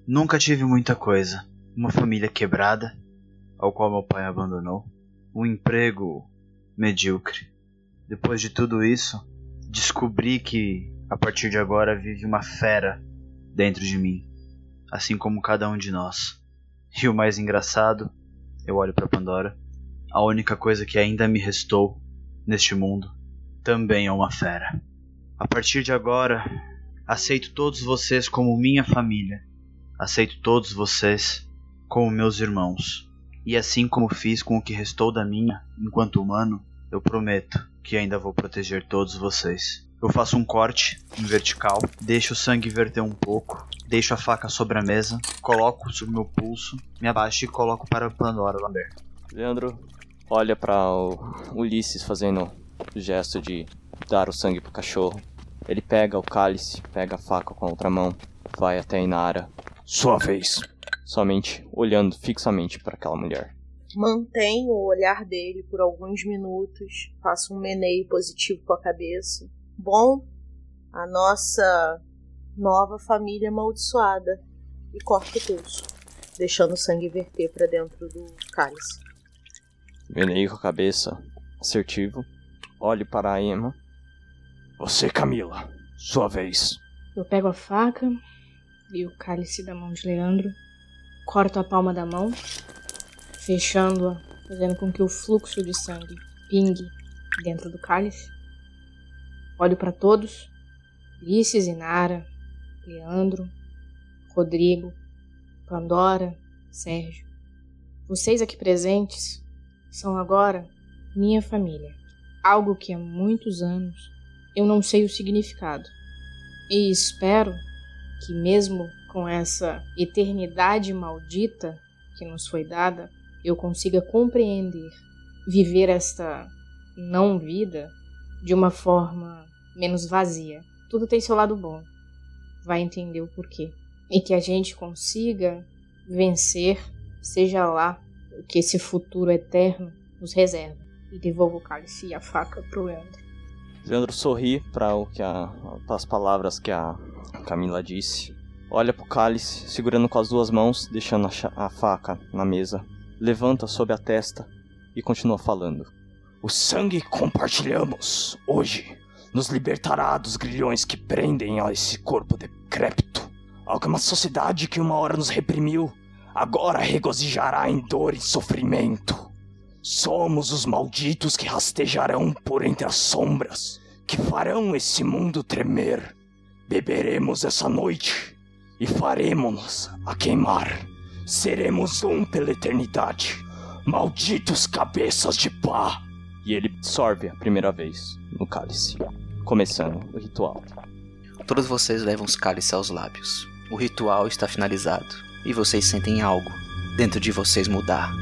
Speaker 3: nunca tive muita coisa. Uma família quebrada, ao qual meu pai abandonou. Um emprego medíocre. Depois de tudo isso, descobri que a partir de agora vive uma fera dentro de mim, assim como cada um de nós. E o mais engraçado, eu olho para Pandora, a única coisa que ainda me restou neste mundo também é uma fera. A partir de agora, aceito todos vocês como minha família. Aceito todos vocês como meus irmãos. E assim como fiz com o que restou da minha, enquanto humano, eu prometo que ainda vou proteger todos vocês. Eu faço um corte em vertical, deixo o sangue verter um pouco, deixo a faca sobre a mesa, coloco sobre meu pulso, me abaixo e coloco para Pandora Lambert.
Speaker 5: Leandro olha para Ulisses fazendo o gesto de dar o sangue pro cachorro. Ele pega o cálice, pega a faca com a outra mão, vai até Inara. Sua vez. Somente olhando fixamente para aquela mulher.
Speaker 2: Mantenho o olhar dele por alguns minutos, faço um meneio positivo com a cabeça. Bom, a nossa nova família amaldiçoada e corto o pulso, deixando o sangue verter para dentro do cálice.
Speaker 5: Meneio com a cabeça, assertivo. Olhe para a Emma. Você, Camila, sua vez.
Speaker 6: Eu pego a faca e o cálice da mão de Leandro, corto a palma da mão, fechando-a, fazendo com que o fluxo de sangue pingue dentro do cálice. Olho para todos: Ulisses, Inara, Leandro, Rodrigo, Pandora, Sérgio. Vocês aqui presentes são agora minha família. Algo que há muitos anos eu não sei o significado. E espero que, mesmo com essa eternidade maldita que nos foi dada, eu consiga compreender, viver esta não vida de uma forma menos vazia. Tudo tem seu lado bom. Vai entender o porquê. E que a gente consiga vencer, seja lá o que esse futuro eterno nos reserva. E devolvo o cálice e a faca pro Leandro.
Speaker 5: Leandro sorri para o que a, as palavras que a Camila disse. Olha pro cálice, segurando com as duas mãos, deixando a, a faca na mesa. Levanta sob a testa e continua falando. O sangue que compartilhamos hoje nos libertará dos grilhões que prendem a esse corpo decrépito. Alguma sociedade que uma hora nos reprimiu, agora regozijará em dor e sofrimento. Somos os malditos que rastejarão por entre as sombras, que farão esse mundo tremer. Beberemos essa noite e faremos-nos a queimar. Seremos um pela eternidade. Malditos cabeças de pá. E ele sorve a primeira vez no cálice começando o ritual.
Speaker 1: Todos vocês levam os cálices aos lábios. O ritual está finalizado e vocês sentem algo dentro de vocês mudar.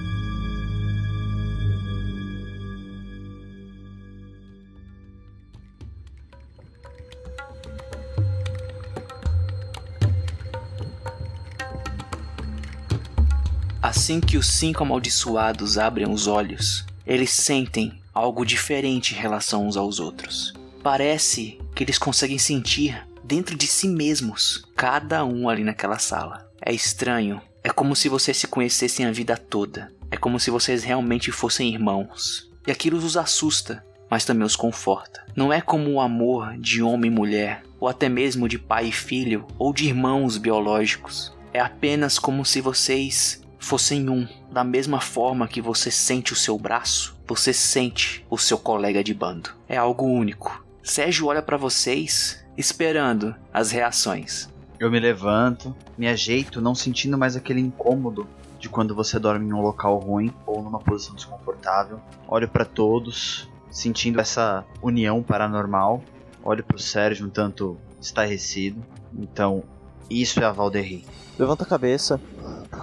Speaker 1: Assim que os cinco amaldiçoados abrem os olhos, eles sentem algo diferente em relação uns aos outros. Parece que eles conseguem sentir dentro de si mesmos, cada um ali naquela sala. É estranho. É como se vocês se conhecessem a vida toda. É como se vocês realmente fossem irmãos. E aquilo os assusta, mas também os conforta. Não é como o amor de homem e mulher, ou até mesmo de pai e filho, ou de irmãos biológicos. É apenas como se vocês fossem um. Da mesma forma que você sente o seu braço, você sente o seu colega de bando. É algo único. Sérgio olha para vocês, esperando as reações.
Speaker 3: Eu me levanto, me ajeito, não sentindo mais aquele incômodo de quando você dorme em um local ruim ou numa posição desconfortável. Olho para todos, sentindo essa união paranormal. Olho pro Sérgio um tanto estarrecido. Então, isso é a Valderri.
Speaker 5: Levanto a cabeça,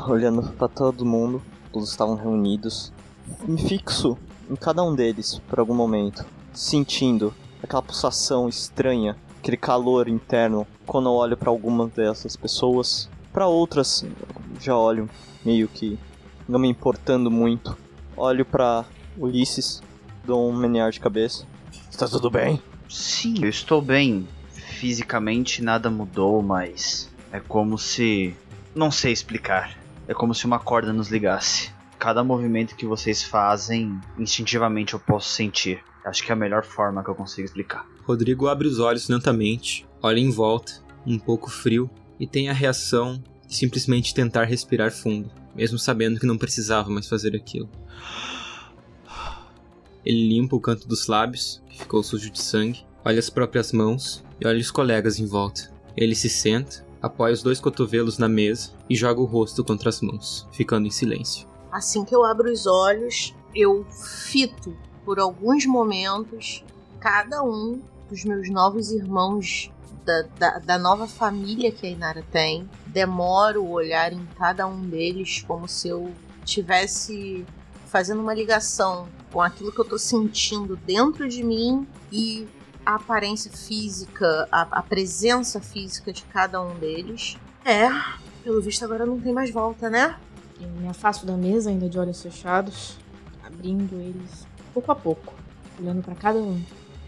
Speaker 5: olhando para todo mundo. Todos estavam reunidos. Me fixo em cada um deles por algum momento, sentindo aquela pulsação estranha, aquele calor interno quando eu olho para algumas dessas pessoas. Para outras, já olho meio que não me importando muito. Olho para Ulisses, dou um menear de cabeça. Está tudo bem?
Speaker 3: Sim, eu estou bem. Fisicamente nada mudou, mas é como se. Não sei explicar. É como se uma corda nos ligasse. Cada movimento que vocês fazem, instintivamente eu posso sentir. Acho que é a melhor forma que eu consigo explicar.
Speaker 4: Rodrigo abre os olhos lentamente, olha em volta, um pouco frio, e tem a reação de simplesmente tentar respirar fundo, mesmo sabendo que não precisava mais fazer aquilo. Ele limpa o canto dos lábios, que ficou sujo de sangue, olha as próprias mãos e olha os colegas em volta. Ele se senta, apoia os dois cotovelos na mesa e joga o rosto contra as mãos, ficando em silêncio.
Speaker 2: Assim que eu abro os olhos, eu fito por alguns momentos cada um dos meus novos irmãos da, da, da, nova família que a Inara tem. Demoro o olhar em cada um deles como se eu tivesse fazendo uma ligação com aquilo que eu tô sentindo dentro de mim e a aparência física, a, a presença física de cada um deles. É, pelo visto agora não tem mais volta, né?
Speaker 6: Eu me afasto da mesa ainda de olhos fechados, abrindo eles pouco a pouco, olhando para cada um,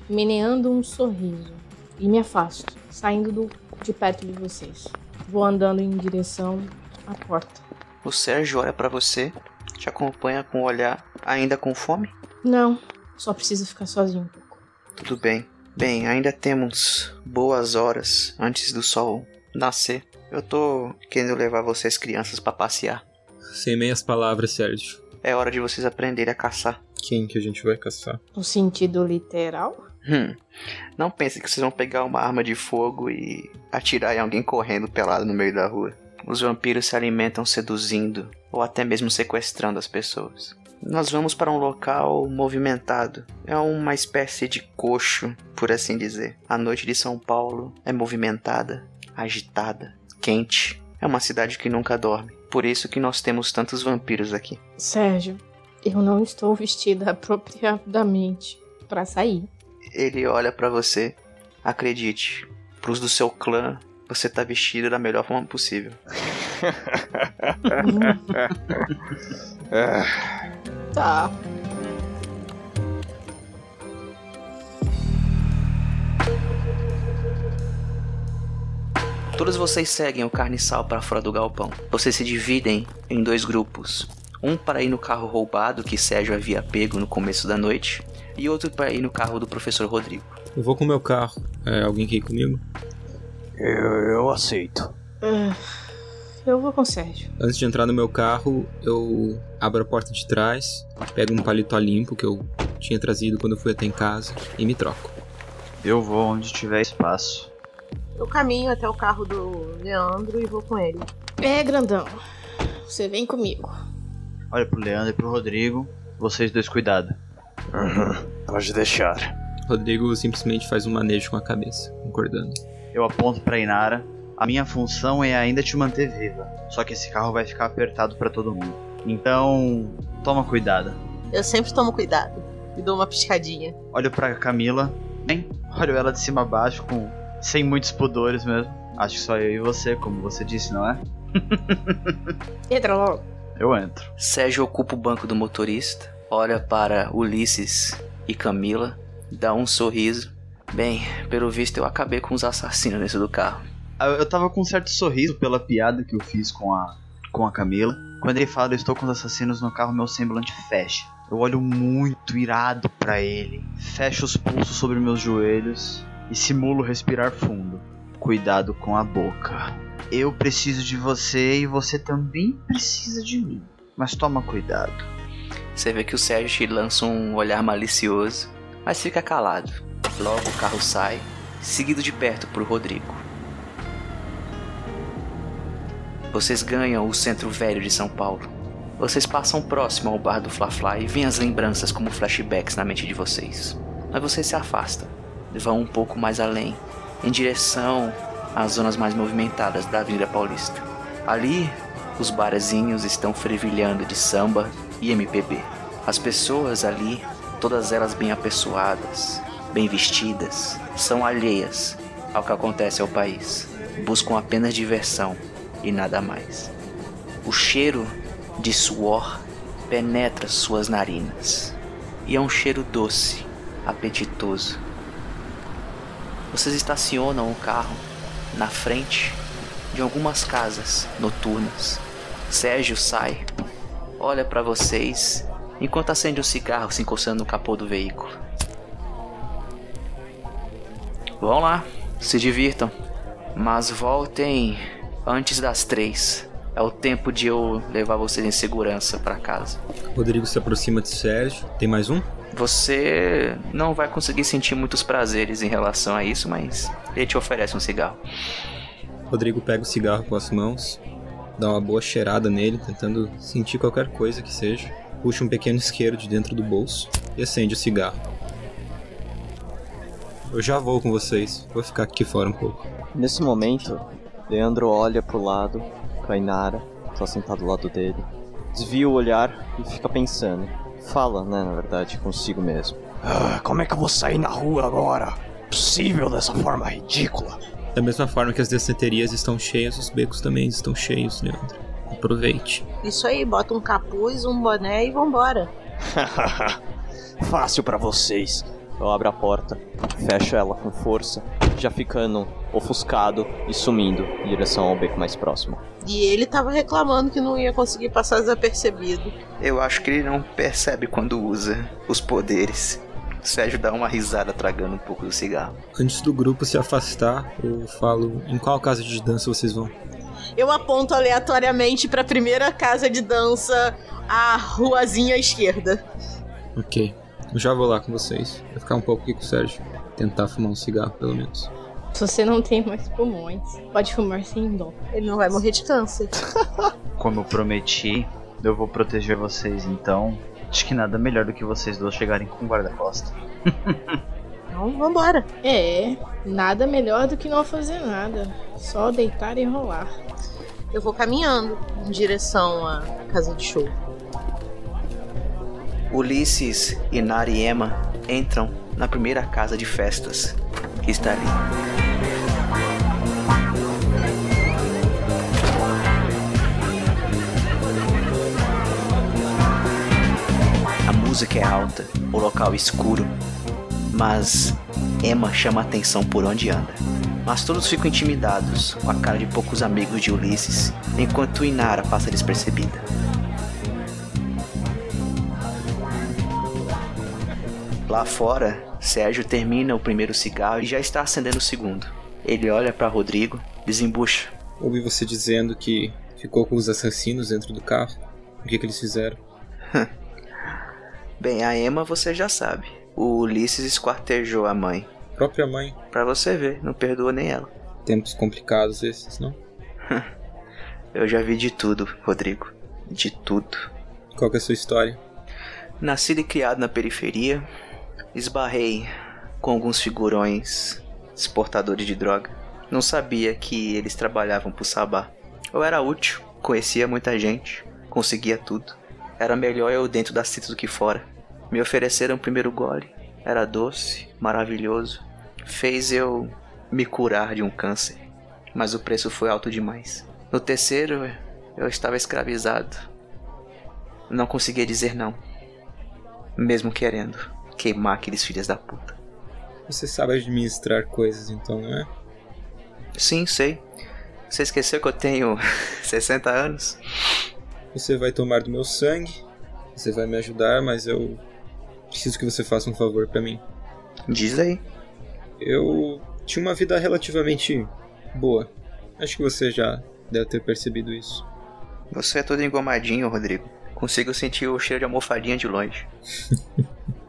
Speaker 6: meneando um sorriso e me afasto, saindo do, de perto de vocês. Vou andando em direção à porta.
Speaker 1: O Sérgio olha para você, te acompanha com o olhar, ainda com fome?
Speaker 6: Não, só preciso ficar sozinho um pouco.
Speaker 1: Tudo bem. Bem, ainda temos boas horas antes do sol nascer. Eu tô querendo levar vocês crianças para passear.
Speaker 4: Sem meias palavras, Sérgio.
Speaker 1: É hora de vocês aprenderem a caçar.
Speaker 4: Quem que a gente vai caçar?
Speaker 6: No sentido literal?
Speaker 1: Hum. Não pense que vocês vão pegar uma arma de fogo e atirar em alguém correndo pelado no meio da rua. Os vampiros se alimentam seduzindo ou até mesmo sequestrando as pessoas. Nós vamos para um local movimentado. É uma espécie de coxo, por assim dizer. A noite de São Paulo é movimentada, agitada, quente. É uma cidade que nunca dorme. Por isso que nós temos tantos vampiros aqui.
Speaker 6: Sérgio, eu não estou vestida apropriadamente para sair.
Speaker 1: Ele olha para você. Acredite, pros do seu clã, você tá vestido da melhor forma possível.
Speaker 6: Tá.
Speaker 1: Todos vocês seguem o carniçal para fora do galpão. Vocês se dividem em dois grupos. Um para ir no carro roubado que Sérgio havia pego no começo da noite, e outro para ir no carro do professor Rodrigo.
Speaker 4: Eu vou com o meu carro. É, alguém quer ir comigo?
Speaker 5: Eu, eu aceito.
Speaker 6: Ah, Eu vou com o Sérgio.
Speaker 4: Antes de entrar no meu carro, eu abro a porta de trás, pego um paletó limpo que eu tinha trazido quando eu fui até em casa e me troco.
Speaker 3: Eu vou onde tiver espaço.
Speaker 2: Eu caminho até o carro do Leandro e vou com ele.
Speaker 6: É, grandão. Você vem comigo.
Speaker 3: Olha pro Leandro e pro Rodrigo. Vocês dois, cuidado.
Speaker 5: Uhum, pode deixar.
Speaker 4: Rodrigo simplesmente faz um manejo com a cabeça, concordando.
Speaker 3: Eu aponto pra Inara. A minha função é ainda te manter viva. Só que esse carro vai ficar apertado pra todo mundo. Então, toma cuidado.
Speaker 2: Eu sempre tomo cuidado. E dou uma piscadinha.
Speaker 3: Olho pra Camila. Hein? Olho ela de cima a baixo, com sem muitos pudores mesmo. Acho que só eu e você, como você disse, não é?
Speaker 6: Entra logo.
Speaker 3: Eu entro.
Speaker 1: Sérgio ocupa o banco do motorista, olha para Ulisses e Camila, dá um sorriso. Bem, pelo visto eu acabei com os assassinos dentro do carro.
Speaker 3: Eu tava com um certo sorriso pela piada que eu fiz com a, com a Camila. Quando ele fala, eu estou com os assassinos no carro, meu semblante fecha. Eu olho muito irado pra ele. Fecho os pulsos sobre meus joelhos e simulo respirar fundo. Cuidado com a boca. Eu preciso de você e você também precisa de mim. Mas toma cuidado.
Speaker 1: Você vê que o Sérgio te lança um olhar malicioso, mas fica calado. Logo o carro sai, seguido de perto por Rodrigo. Vocês ganham o centro velho de São Paulo. Vocês passam próximo ao bar do Fla Fla e vêm as lembranças como flashbacks na mente de vocês. Mas vocês se afastam, vão um pouco mais além, em direção às zonas mais movimentadas da Avenida Paulista. Ali, os barzinhos estão fervilhando de samba e MPB. As pessoas ali, todas elas bem apessoadas, bem vestidas, são alheias ao que acontece ao país. Buscam apenas diversão e nada mais. O cheiro de suor penetra suas narinas e é um cheiro doce, apetitoso. Vocês estacionam o carro na frente de algumas casas noturnas. Sérgio sai, olha para vocês enquanto acende um cigarro se encostando no capô do veículo. Vão lá, se divirtam, mas voltem antes das três. É o tempo de eu levar vocês em segurança para casa.
Speaker 4: Rodrigo se aproxima de Sérgio. Tem mais um?
Speaker 1: Você não vai conseguir sentir muitos prazeres em relação a isso, mas ele te oferece um cigarro.
Speaker 4: Rodrigo pega o cigarro com as mãos, dá uma boa cheirada nele, tentando sentir qualquer coisa que seja. Puxa um pequeno isqueiro de dentro do bolso e acende o cigarro. Eu já vou com vocês. Vou ficar aqui fora um pouco.
Speaker 5: Nesse momento, Leandro olha pro lado, pra Inara, que tá sentado do lado dele. Desvia o olhar e fica pensando. Fala, né, na verdade, consigo mesmo. Ah, como é que eu vou sair na rua agora? Possível dessa forma ridícula.
Speaker 4: Da mesma forma que as descenterias estão cheias, os becos também estão cheios, Leandro. Aproveite.
Speaker 2: Isso aí, bota um capuz, um boné e vambora.
Speaker 5: Fácil pra vocês. Eu abro a porta, fecho ela com força, já ficando ofuscado e sumindo em direção ao beco mais próximo.
Speaker 2: E ele tava reclamando que não ia conseguir passar desapercebido.
Speaker 1: Eu acho que ele não percebe quando usa os poderes. Sérgio dá uma risada tragando um pouco do cigarro.
Speaker 4: Antes do grupo se afastar, eu falo em qual casa de dança vocês vão.
Speaker 2: Eu aponto aleatoriamente pra primeira casa de dança, a ruazinha à esquerda.
Speaker 4: Ok. Eu já vou lá com vocês. Vai ficar um pouco aqui com o Sérgio. Tentar fumar um cigarro, pelo menos.
Speaker 6: Se você não tem mais pulmões, pode fumar sem dó.
Speaker 2: Ele não vai morrer de câncer.
Speaker 3: Como eu prometi, eu vou proteger vocês, então. Acho que nada melhor do que vocês dois chegarem com guarda-costa.
Speaker 2: Então, vambora.
Speaker 6: É, nada melhor do que não fazer nada. Só deitar e rolar.
Speaker 2: Eu vou caminhando em direção à casa de show.
Speaker 1: Ulisses e Nari e Emma entram na primeira casa de festas que está ali. A música é alta, o local escuro, mas Emma chama a atenção por onde anda. Mas todos ficam intimidados com a cara de poucos amigos de Ulisses, enquanto Inara passa despercebida. Lá fora, Sérgio termina o primeiro cigarro e já está acendendo o segundo. Ele olha para Rodrigo, desembucha.
Speaker 4: Ouvi você dizendo que ficou com os assassinos dentro do carro. O que, que eles fizeram?
Speaker 1: Bem, a Emma você já sabe. O Ulisses esquartejou a mãe.
Speaker 4: Própria mãe.
Speaker 1: Pra você ver, não perdoa nem ela.
Speaker 4: Tempos complicados esses, não?
Speaker 1: Eu já vi de tudo, Rodrigo. De tudo.
Speaker 4: Qual que é a sua história?
Speaker 1: Nascido e criado na periferia, esbarrei com alguns figurões exportadores de droga. Não sabia que eles trabalhavam pro Sabá. Eu era útil, conhecia muita gente, conseguia tudo. Era melhor eu dentro da cita do que fora. Me ofereceram o primeiro gole. Era doce, maravilhoso. Fez eu me curar de um câncer. Mas o preço foi alto demais. No terceiro, eu estava escravizado. Não conseguia dizer não. Mesmo querendo queimar aqueles filhos da puta.
Speaker 4: Você sabe administrar coisas, então, não é?
Speaker 1: Sim, sei. Você esqueceu que eu tenho 60 anos?
Speaker 4: Você vai tomar do meu sangue, você vai me ajudar, mas eu preciso que você faça um favor pra mim.
Speaker 1: Diz aí.
Speaker 4: Eu tinha uma vida relativamente boa. Acho que você já deve ter percebido isso.
Speaker 1: Você é todo engomadinho, Rodrigo. Consigo sentir o cheiro de almofadinha de longe.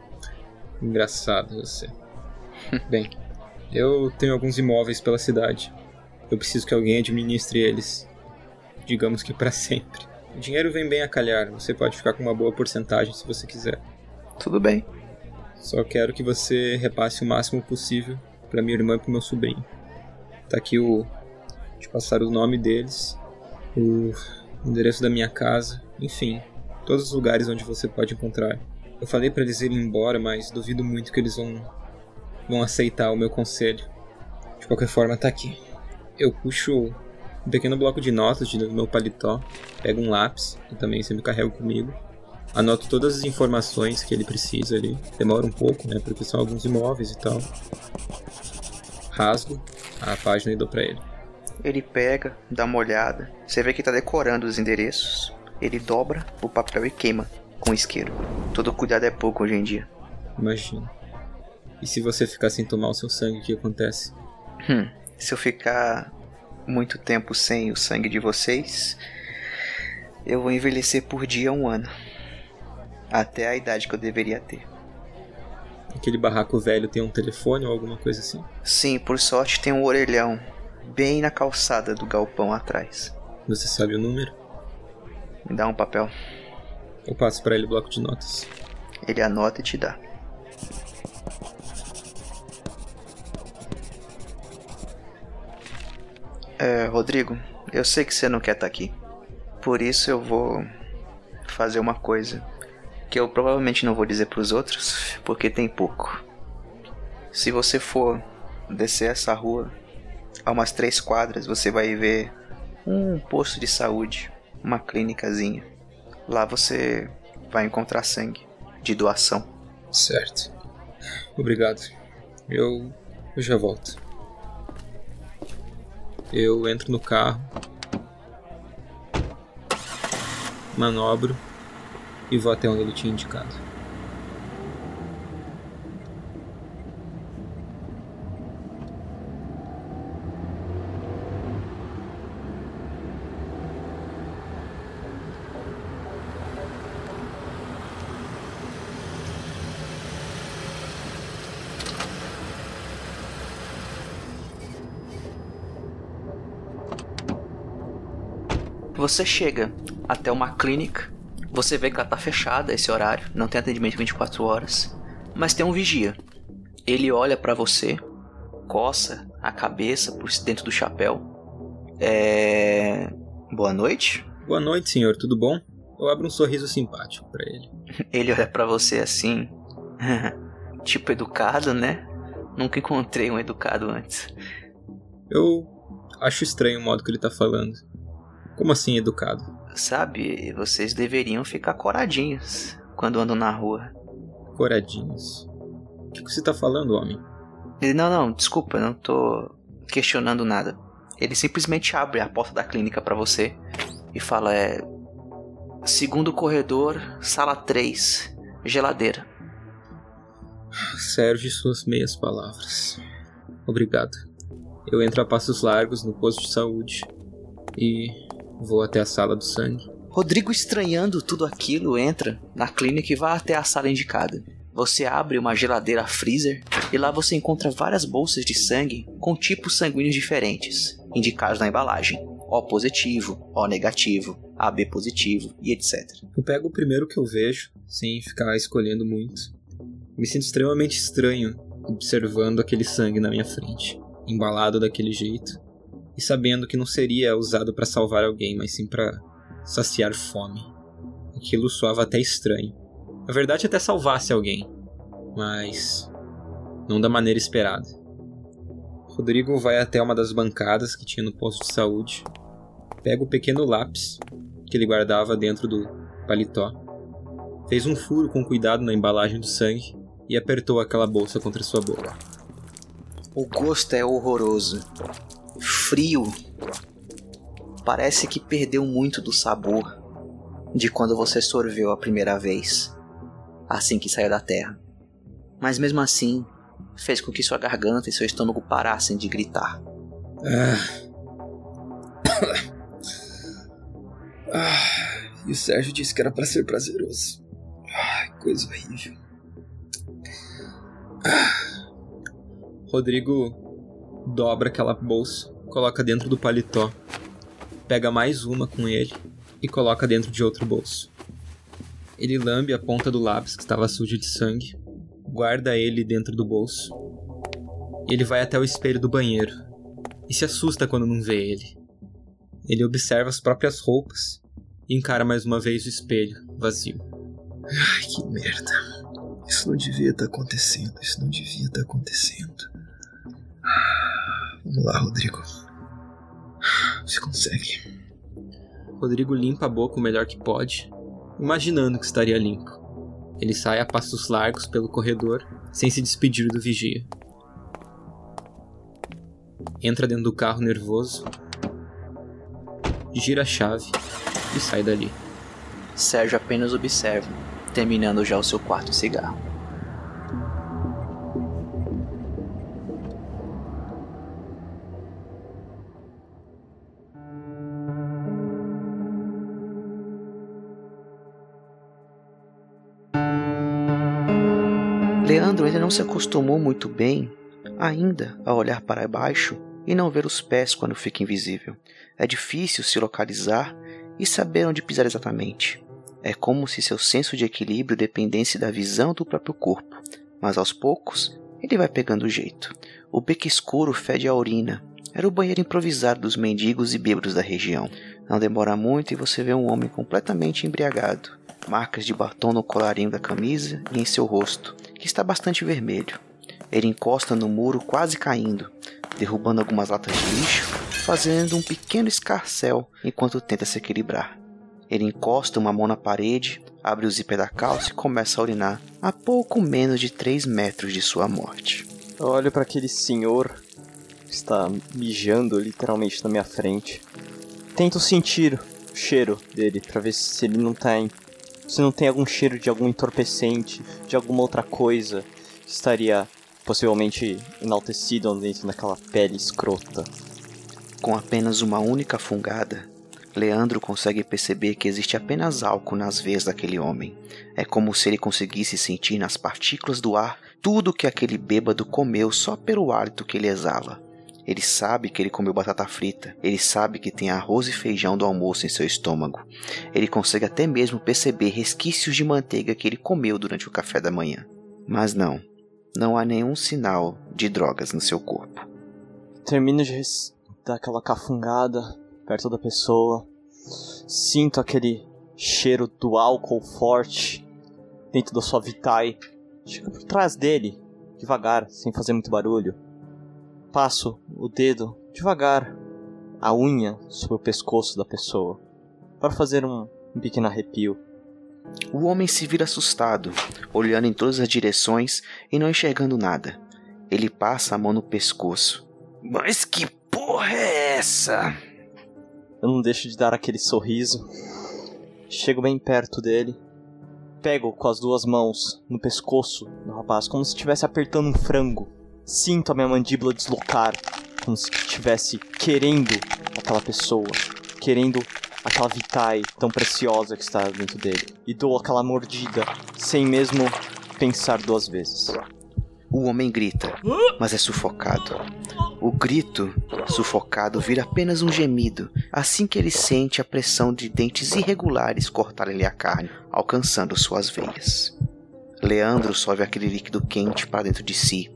Speaker 4: Engraçado você. Bem, eu tenho alguns imóveis pela cidade. Eu preciso que alguém administre eles. Digamos que para sempre. O dinheiro vem bem a calhar, você pode ficar com uma boa porcentagem se você quiser.
Speaker 1: Tudo bem.
Speaker 4: Só quero que você repasse o máximo possível para minha irmã e pro meu sobrinho. Tá aqui o. de passar o nome deles, o endereço da minha casa, enfim, todos os lugares onde você pode encontrar. Eu falei para eles irem embora, mas duvido muito que eles vão vão aceitar o meu conselho. De qualquer forma, tá aqui. Eu puxo um pequeno bloco de notas de meu paletó, pego um lápis, que também sempre carrego comigo, anoto todas as informações que ele precisa ali. Demora um pouco, né, porque são alguns imóveis e tal. Rasgo a página e dou pra ele.
Speaker 1: Ele pega, dá uma olhada. Você vê que tá decorando os endereços. Ele dobra o papel e queima com isqueiro. Todo cuidado é pouco hoje em dia.
Speaker 4: Imagina. E se você ficar sem tomar o seu sangue, o que acontece?
Speaker 1: Hum, se eu ficar muito tempo sem o sangue de vocês, eu vou envelhecer por dia um ano. Até a idade que eu deveria ter.
Speaker 4: Aquele barraco velho tem um telefone ou alguma coisa assim?
Speaker 1: Sim, por sorte tem um orelhão bem na calçada do galpão atrás.
Speaker 4: Você sabe o número?
Speaker 1: Me dá um papel.
Speaker 4: Eu passo para ele o bloco de notas.
Speaker 1: Ele anota e te dá. É, Rodrigo, eu sei que você não quer estar aqui. Por isso eu vou fazer uma coisa que eu provavelmente não vou dizer para os outros, porque tem pouco. Se você for descer essa rua a umas três quadras, você vai ver um posto de saúde, uma clínicazinha. Lá você vai encontrar sangue de doação.
Speaker 4: Certo. Obrigado. Eu, eu já volto. Eu entro no carro, manobro e vou até onde ele tinha indicado.
Speaker 1: Você chega até uma clínica. Você vê que ela tá fechada esse horário, não tem atendimento 24 horas, mas tem um vigia. Ele olha para você, coça a cabeça por dentro do chapéu. É. Boa noite.
Speaker 4: Boa noite, senhor, tudo bom? Eu abro um sorriso simpático para ele.
Speaker 1: Ele olha para você assim, tipo educado, né? Nunca encontrei um educado antes.
Speaker 4: Eu acho estranho o modo que ele tá falando. Como assim educado?
Speaker 1: Sabe, vocês deveriam ficar coradinhos quando andam na rua.
Speaker 4: Coradinhos? O que você tá falando, homem?
Speaker 1: Ele, não, não, desculpa, não tô questionando nada. Ele simplesmente abre a porta da clínica para você e fala: é. Segundo corredor, sala 3, geladeira.
Speaker 4: Serve suas meias palavras. Obrigado. Eu entro a passos largos no posto de saúde e vou até a sala do sangue.
Speaker 1: Rodrigo, estranhando tudo aquilo, entra na clínica e vai até a sala indicada. Você abre uma geladeira freezer e lá você encontra várias bolsas de sangue com tipos sanguíneos diferentes, indicados na embalagem. O positivo, O negativo, AB positivo e etc.
Speaker 4: Eu pego o primeiro que eu vejo, sem ficar escolhendo muito. Me sinto extremamente estranho observando aquele sangue na minha frente, embalado daquele jeito, e sabendo que não seria usado para salvar alguém, mas sim para saciar fome. Aquilo soava até estranho. Na verdade, até salvasse alguém, mas não da maneira esperada. Rodrigo vai até uma das bancadas que tinha no posto de saúde, pega o pequeno lápis que ele guardava dentro do paletó, fez um furo com cuidado na embalagem do sangue e apertou aquela bolsa contra sua boca.
Speaker 1: O gosto é horroroso. Frio. Parece que perdeu muito do sabor de quando você sorveu a primeira vez, assim que saiu da terra. Mas mesmo assim, fez com que sua garganta e seu estômago parassem de gritar.
Speaker 4: Ah. ah. E o Sérgio disse que era para ser prazeroso. Ai, coisa horrível. Rodrigo dobra aquela bolsa, coloca dentro do paletó, pega mais uma com ele e coloca dentro de outro bolso. Ele lambe a ponta do lápis que estava sujo de sangue, guarda ele dentro do bolso. Ele vai até o espelho do banheiro e se assusta quando não vê ele. Ele observa as próprias roupas e encara mais uma vez o espelho vazio.
Speaker 7: Ai, que merda. Isso não devia estar acontecendo, isso não devia estar acontecendo. Vamos lá, Rodrigo. Você consegue.
Speaker 4: Rodrigo limpa a boca o melhor que pode, imaginando que estaria limpo. Ele sai a passos largos pelo corredor, sem se despedir do vigia. Entra dentro do carro nervoso, gira a chave e sai dali.
Speaker 1: Sérgio apenas observa, terminando já o seu quarto cigarro. Leandro ainda não se acostumou muito bem ainda a olhar para baixo e não ver os pés quando fica invisível. É difícil se localizar e saber onde pisar exatamente. É como se seu senso de equilíbrio dependesse da visão do próprio corpo, mas aos poucos ele vai pegando o jeito. O beco escuro fede a urina. Era o banheiro improvisado dos mendigos e bêbados da região. Não demora muito e você vê um homem completamente embriagado. Marcas de batom no colarinho da camisa e em seu rosto, que está bastante vermelho. Ele encosta no muro quase caindo, derrubando algumas latas de lixo, fazendo um pequeno escarcel enquanto tenta se equilibrar. Ele encosta uma mão na parede, abre o zíper da calça e começa a urinar a pouco menos de 3 metros de sua morte.
Speaker 5: Eu olho para aquele senhor que está mijando literalmente na minha frente. Tento sentir o cheiro dele para ver se ele não tá em... se não tem algum cheiro de algum entorpecente, de alguma outra coisa que estaria possivelmente enaltecido dentro daquela pele escrota.
Speaker 1: Com apenas uma única fungada, Leandro consegue perceber que existe apenas álcool nas veias daquele homem. É como se ele conseguisse sentir nas partículas do ar tudo que aquele bêbado comeu só pelo hálito que ele exala. Ele sabe que ele comeu batata frita. Ele sabe que tem arroz e feijão do almoço em seu estômago. Ele consegue até mesmo perceber resquícios de manteiga que ele comeu durante o café da manhã. Mas não, não há nenhum sinal de drogas no seu corpo.
Speaker 5: Termino de dar aquela cafungada perto da pessoa. Sinto aquele cheiro do álcool forte dentro da sua Vitae. Chego por trás dele, devagar, sem fazer muito barulho. Passo o dedo devagar, a unha sobre o pescoço da pessoa, para fazer um, um pequeno arrepio.
Speaker 1: O homem se vira assustado, olhando em todas as direções e não enxergando nada. Ele passa a mão no pescoço. Mas que porra é essa?
Speaker 5: Eu não deixo de dar aquele sorriso. Chego bem perto dele. Pego com as duas mãos no pescoço do rapaz, como se estivesse apertando um frango. Sinto a minha mandíbula deslocar, como se estivesse querendo aquela pessoa, querendo aquela Vitae tão preciosa que está dentro dele. E dou aquela mordida, sem mesmo pensar duas vezes.
Speaker 1: O homem grita, mas é sufocado. O grito, sufocado, vira apenas um gemido assim que ele sente a pressão de dentes irregulares cortarem-lhe a carne, alcançando suas veias. Leandro sobe aquele líquido quente para dentro de si.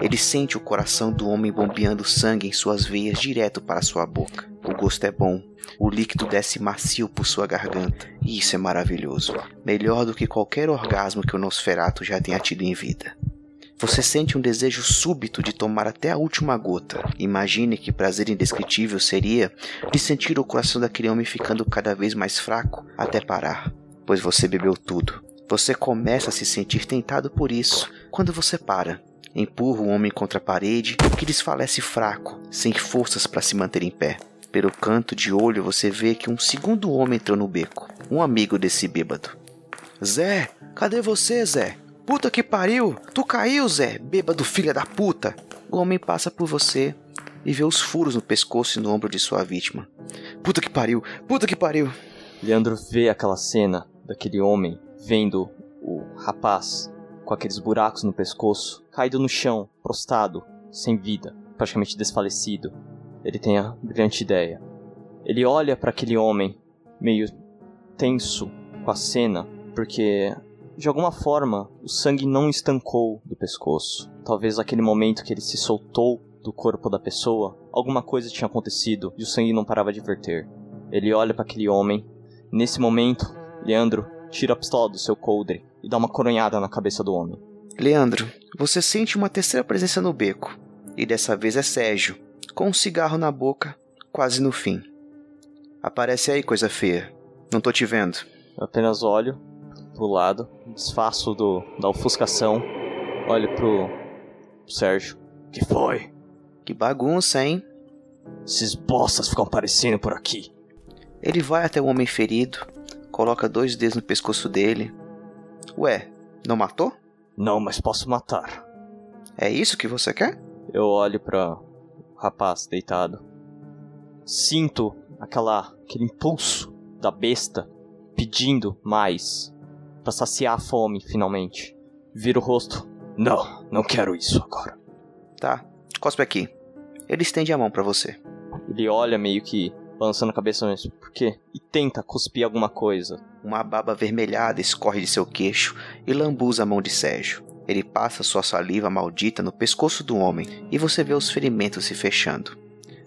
Speaker 1: Ele sente o coração do homem bombeando sangue em suas veias direto para sua boca. O gosto é bom. O líquido desce macio por sua garganta. E isso é maravilhoso. Melhor do que qualquer orgasmo que o Nosferato já tenha tido em vida. Você sente um desejo súbito de tomar até a última gota. Imagine que prazer indescritível seria de sentir o coração daquele homem ficando cada vez mais fraco até parar, pois você bebeu tudo. Você começa a se sentir tentado por isso quando você para. Empurra o homem contra a parede, que desfalece fraco, sem forças para se manter em pé. Pelo canto de olho você vê que um segundo homem entrou no beco, um amigo desse bêbado. Zé, cadê você, Zé? Puta que pariu! Tu caiu, Zé, bêbado filha da puta! O homem passa por você e vê os furos no pescoço e no ombro de sua vítima. Puta que pariu! Puta que pariu!
Speaker 5: Leandro vê aquela cena daquele homem vendo o rapaz com aqueles buracos no pescoço, caído no chão, prostrado, sem vida, praticamente desfalecido. Ele tem a brilhante ideia. Ele olha para aquele homem, meio tenso com a cena, porque de alguma forma o sangue não estancou do pescoço. Talvez naquele momento que ele se soltou do corpo da pessoa, alguma coisa tinha acontecido e o sangue não parava de verter. Ele olha para aquele homem. Nesse momento, Leandro tira a pistola do seu coldre e dá uma coronhada na cabeça do homem.
Speaker 1: Leandro, você sente uma terceira presença no beco. E dessa vez é Sérgio, com um cigarro na boca, quase no fim. Aparece aí, coisa feia. Não tô te vendo.
Speaker 5: Eu apenas olho pro lado, desfaço do, da ofuscação, olho pro, pro Sérgio. Que foi?
Speaker 1: Que bagunça, hein?
Speaker 5: Esses bostas ficam aparecendo por aqui.
Speaker 1: Ele vai até o homem ferido, coloca dois dedos no pescoço dele. Ué, não matou?
Speaker 5: Não, mas posso matar.
Speaker 1: É isso que você quer?
Speaker 5: Eu olho para o rapaz deitado. Sinto aquela aquele impulso da besta pedindo mais para saciar a fome finalmente. Viro o rosto. Não, não quero isso agora.
Speaker 1: Tá, cospe aqui. Ele estende a mão para você.
Speaker 5: Ele olha meio que balançando a cabeça, mas por quê? E tenta cuspir alguma coisa.
Speaker 1: Uma baba avermelhada escorre de seu queixo e lambuza a mão de Sérgio. Ele passa sua saliva maldita no pescoço do homem e você vê os ferimentos se fechando.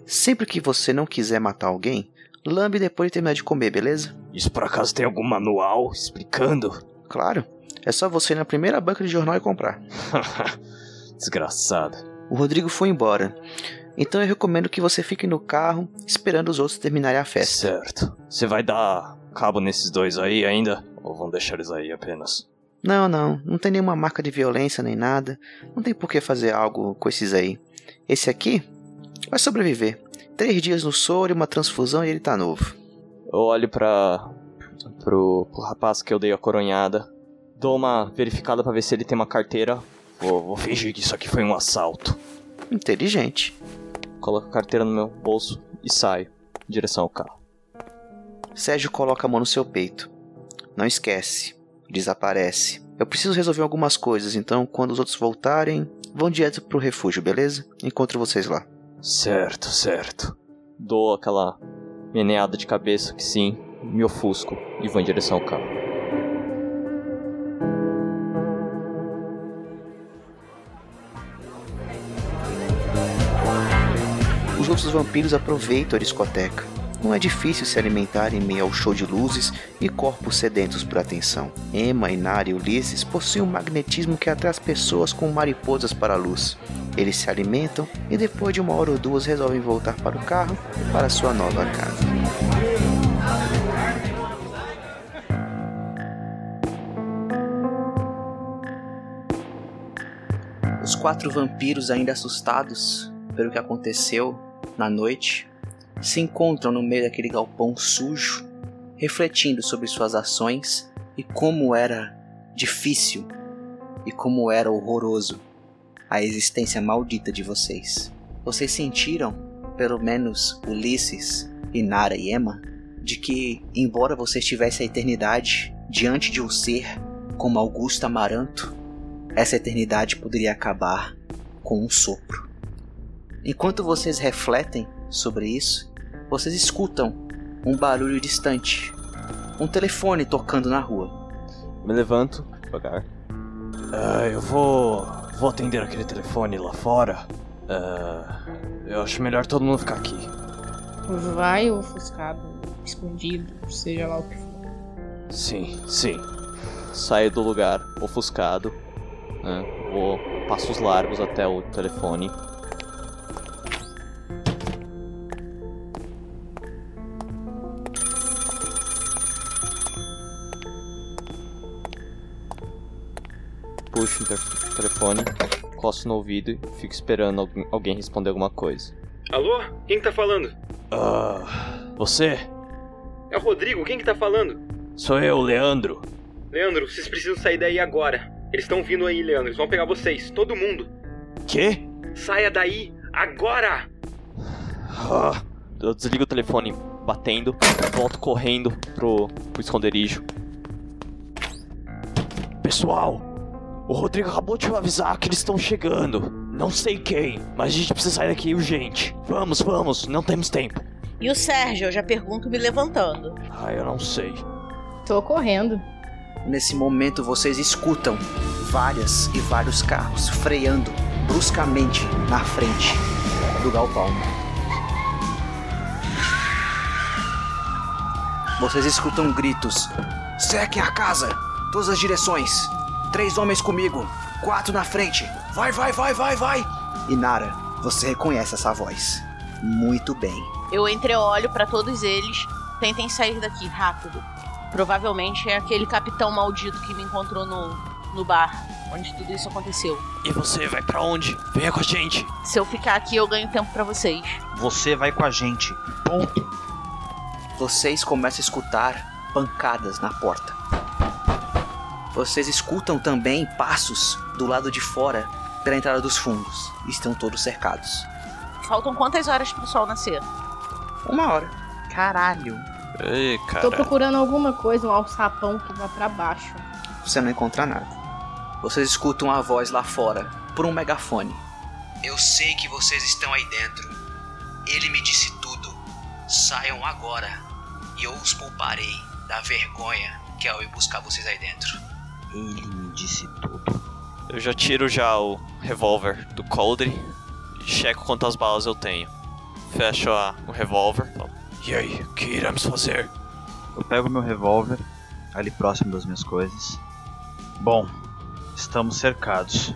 Speaker 1: Sempre que você não quiser matar alguém, lambe depois de terminar de comer, beleza?
Speaker 5: Isso por acaso tem algum manual explicando?
Speaker 1: Claro, é só você ir na primeira banca de jornal e comprar.
Speaker 5: Desgraçado.
Speaker 1: O Rodrigo foi embora, então eu recomendo que você fique no carro esperando os outros terminarem a festa.
Speaker 5: Certo. Você vai dar cabo nesses dois aí ainda? Ou vão deixar eles aí apenas?
Speaker 1: Não, não, não tem nenhuma marca de violência nem nada. Não tem por que fazer algo com esses aí. Esse aqui vai sobreviver. Três dias no soro e uma transfusão e ele tá novo.
Speaker 5: Eu olho pra. pro, pro rapaz que eu dei a coronhada. Dou uma verificada pra ver se ele tem uma carteira. Vou, vou fingir que isso aqui foi um assalto.
Speaker 1: Inteligente.
Speaker 5: Coloco a carteira no meu bolso e saio em direção ao carro.
Speaker 1: Sérgio coloca a mão no seu peito. Não esquece. Desaparece. Eu preciso resolver algumas coisas, então quando os outros voltarem, vão direto pro refúgio, beleza? Encontro vocês lá.
Speaker 5: Certo, certo. Dou aquela meneada de cabeça que sim, me ofusco e vou em direção ao carro.
Speaker 1: Os outros vampiros aproveitam a discoteca. Não é difícil se alimentar em meio ao show de luzes e corpos sedentos por atenção. Emma, Inara e Ulisses possuem um magnetismo que atrai as pessoas como mariposas para a luz. Eles se alimentam e depois de uma hora ou duas resolvem voltar para o carro e para sua nova casa. Os quatro vampiros, ainda assustados pelo que aconteceu na noite, se encontram no meio daquele galpão sujo, refletindo sobre suas ações e como era difícil e como era horroroso a existência maldita de vocês. Vocês sentiram, pelo menos Ulisses, Inara e Emma, de que, embora vocês tivessem a eternidade diante de um ser como Augusto Amaranto, essa eternidade poderia acabar com um sopro. Enquanto vocês refletem sobre isso, vocês escutam um barulho distante. Um telefone tocando na rua.
Speaker 5: Me levanto devagar. Ah, eu vou. vou atender aquele telefone lá fora. Ah, eu acho melhor todo mundo ficar aqui.
Speaker 6: Vai ofuscado, escondido, seja lá o que for.
Speaker 5: Sim, sim. Saio do lugar ofuscado. né, Vou passos largos até o telefone. Puxo o telefone, costo no ouvido e fico esperando alguém- responder alguma coisa.
Speaker 8: Alô? Quem que tá falando?
Speaker 5: Ah. Você?
Speaker 8: É o Rodrigo, quem que tá falando?
Speaker 5: Sou eu, Leandro.
Speaker 8: Leandro, vocês precisam sair daí agora. Eles estão vindo aí, Leandro. Eles vão pegar vocês, todo mundo.
Speaker 5: Quê?
Speaker 8: Saia daí, agora!
Speaker 5: Ah, eu desligo o telefone batendo, volto correndo pro, pro esconderijo. Pessoal, o Rodrigo acabou de avisar que eles estão chegando. Não sei quem, mas a gente precisa sair daqui urgente. Vamos, vamos, não temos tempo.
Speaker 2: E o Sérgio, eu já pergunto me levantando.
Speaker 5: Ah, eu não sei.
Speaker 6: Tô correndo.
Speaker 1: Nesse momento vocês escutam várias e vários carros freando bruscamente na frente do galpão. Vocês escutam gritos: Sequem a casa! Todas as direções! Três homens comigo! Quatro na frente! Vai, vai, vai, vai, vai! E Nara, você reconhece essa voz. Muito bem.
Speaker 2: Eu entreolho pra todos eles. Tentem sair daqui rápido. Provavelmente é aquele capitão maldito que me encontrou no, no bar, onde tudo isso aconteceu.
Speaker 5: E você vai pra onde? Venha com a gente.
Speaker 2: Se eu ficar aqui, eu ganho tempo pra vocês.
Speaker 3: Você vai com a gente. Ponto.
Speaker 1: Vocês começam a escutar pancadas na porta. Vocês escutam também passos do lado de fora pela entrada dos fundos. Estão todos cercados.
Speaker 2: Faltam quantas horas pro sol nascer?
Speaker 1: Uma hora. Caralho.
Speaker 5: Ei,
Speaker 6: Tô procurando alguma coisa, um alçapão que vá pra baixo.
Speaker 1: Você não encontra nada. Vocês escutam a voz lá fora, por um megafone. Eu sei que vocês estão aí dentro. Ele me disse tudo. Saiam agora e eu os pouparei da vergonha que é eu ir buscar vocês aí dentro.
Speaker 3: Ele me disse tudo.
Speaker 5: Eu já tiro já o revólver do coldre e checo quantas balas eu tenho. Fecho a, o revólver. E aí, o que iremos fazer?
Speaker 3: Eu pego meu revólver, ali próximo das minhas coisas. Bom, estamos cercados.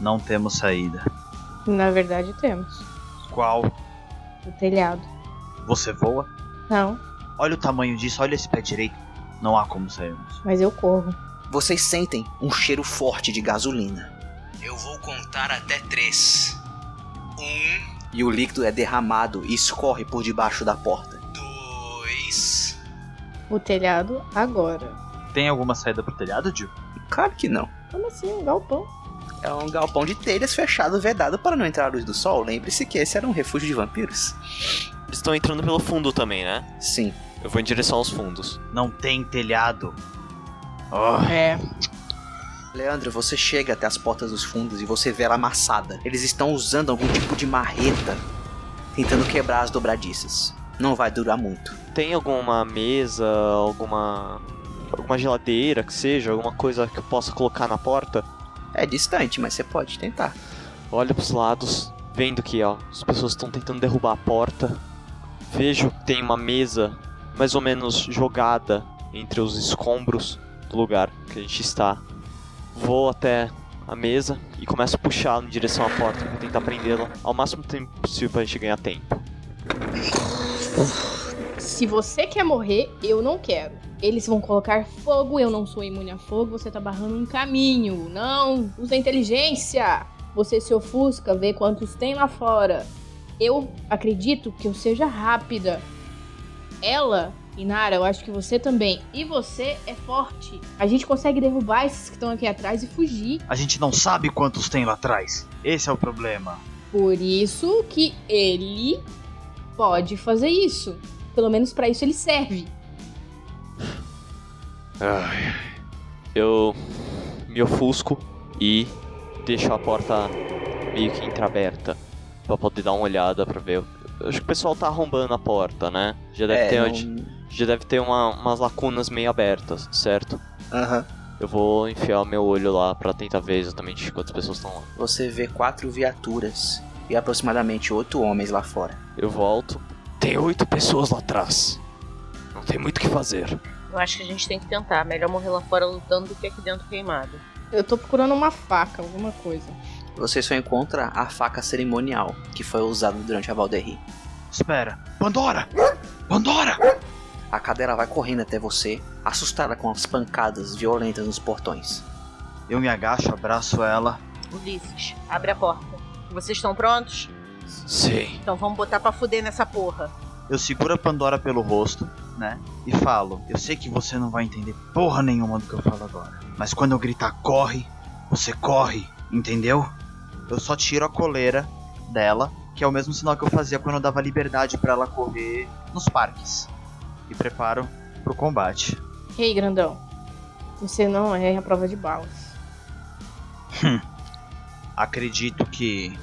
Speaker 3: Não temos saída.
Speaker 6: Na verdade, temos.
Speaker 3: Qual?
Speaker 6: O telhado.
Speaker 3: Você voa?
Speaker 6: Não,
Speaker 3: Olha o tamanho disso, olha esse pé direito. Não há como sairmos.
Speaker 6: mas eu corro.
Speaker 1: Vocês sentem um cheiro forte de gasolina. Eu vou contar até três. Um. E o líquido é derramado e escorre por debaixo da porta. Dois.
Speaker 6: O telhado agora.
Speaker 3: Tem alguma saída pro telhado, Jill?
Speaker 1: Claro que não.
Speaker 6: Como assim? Um galpão?
Speaker 1: É um galpão de telhas fechado, vedado para não entrar a luz do sol. Lembre-se que esse era um refúgio de vampiros.
Speaker 5: Eles estão entrando pelo fundo também, né?
Speaker 1: Sim.
Speaker 5: Eu vou em direção aos fundos.
Speaker 3: Não tem telhado. Oh,
Speaker 6: É.
Speaker 1: Leandro, você chega até as portas dos fundos e você vê ela amassada. Eles estão usando algum tipo de marreta tentando quebrar as dobradiças. Não vai durar muito.
Speaker 5: Tem alguma mesa, alguma. alguma geladeira que seja, alguma coisa que eu possa colocar na porta?
Speaker 1: É distante, mas você pode tentar.
Speaker 5: Olho pros lados, vendo que ó, as pessoas estão tentando derrubar a porta. Vejo que tem uma mesa mais ou menos jogada entre os escombros lugar que a gente está. Vou até a mesa e começo a puxar em direção à porta para tentar prendê-la ao máximo tempo possível pra gente ganhar tempo.
Speaker 6: Se você quer morrer, eu não quero. Eles vão colocar fogo, eu não sou imune a fogo, você tá barrando um caminho. Não, usa inteligência. Você se ofusca, vê quantos tem lá fora. Eu acredito que eu seja rápida. Ela, Inara, eu acho que você também. E você é forte. A gente consegue derrubar esses que estão aqui atrás e fugir.
Speaker 3: A gente não sabe quantos tem lá atrás. Esse é o problema.
Speaker 6: Por isso que ele pode fazer isso. Pelo menos pra isso ele serve.
Speaker 5: Ai. Eu me ofusco e deixo a porta meio que entreaberta pra poder dar uma olhada pra ver. Eu acho que o pessoal tá arrombando a porta, né? Já deve
Speaker 1: É,
Speaker 5: ter,
Speaker 1: não-
Speaker 5: já deve ter uma- umas lacunas meio abertas, certo?
Speaker 1: Aham.
Speaker 5: Eu vou enfiar o meu olho lá pra tentar ver exatamente quantas pessoas estão lá.
Speaker 1: Você vê quatro viaturas e aproximadamente oito homens lá fora.
Speaker 5: Eu volto. Tem oito pessoas lá atrás. Não tem muito o que fazer.
Speaker 2: Eu acho que a gente tem que tentar. Melhor morrer lá fora lutando do que aqui dentro queimado.
Speaker 6: Eu tô procurando uma faca, alguma coisa.
Speaker 1: Você só encontra a faca cerimonial que foi usada durante a Valderri.
Speaker 3: Espera. Pandora! Pandora!
Speaker 1: A cadeira vai correndo até você, assustada com as pancadas violentas nos portões.
Speaker 3: Eu me agacho, abraço ela.
Speaker 2: Ulisses, abre a porta. Vocês estão prontos?
Speaker 5: Sim.
Speaker 2: Então vamos botar pra fuder nessa porra.
Speaker 3: Eu seguro a Pandora pelo rosto, né? E falo: Eu sei que você não vai entender porra nenhuma do que eu falo agora. Mas quando eu gritar corre, você corre, entendeu? Eu só tiro a coleira dela, que é o mesmo sinal que eu fazia quando eu dava liberdade pra ela correr nos parques. E preparo pro combate.
Speaker 6: Ei, grandão. Você não é a prova de balas.
Speaker 3: Acredito que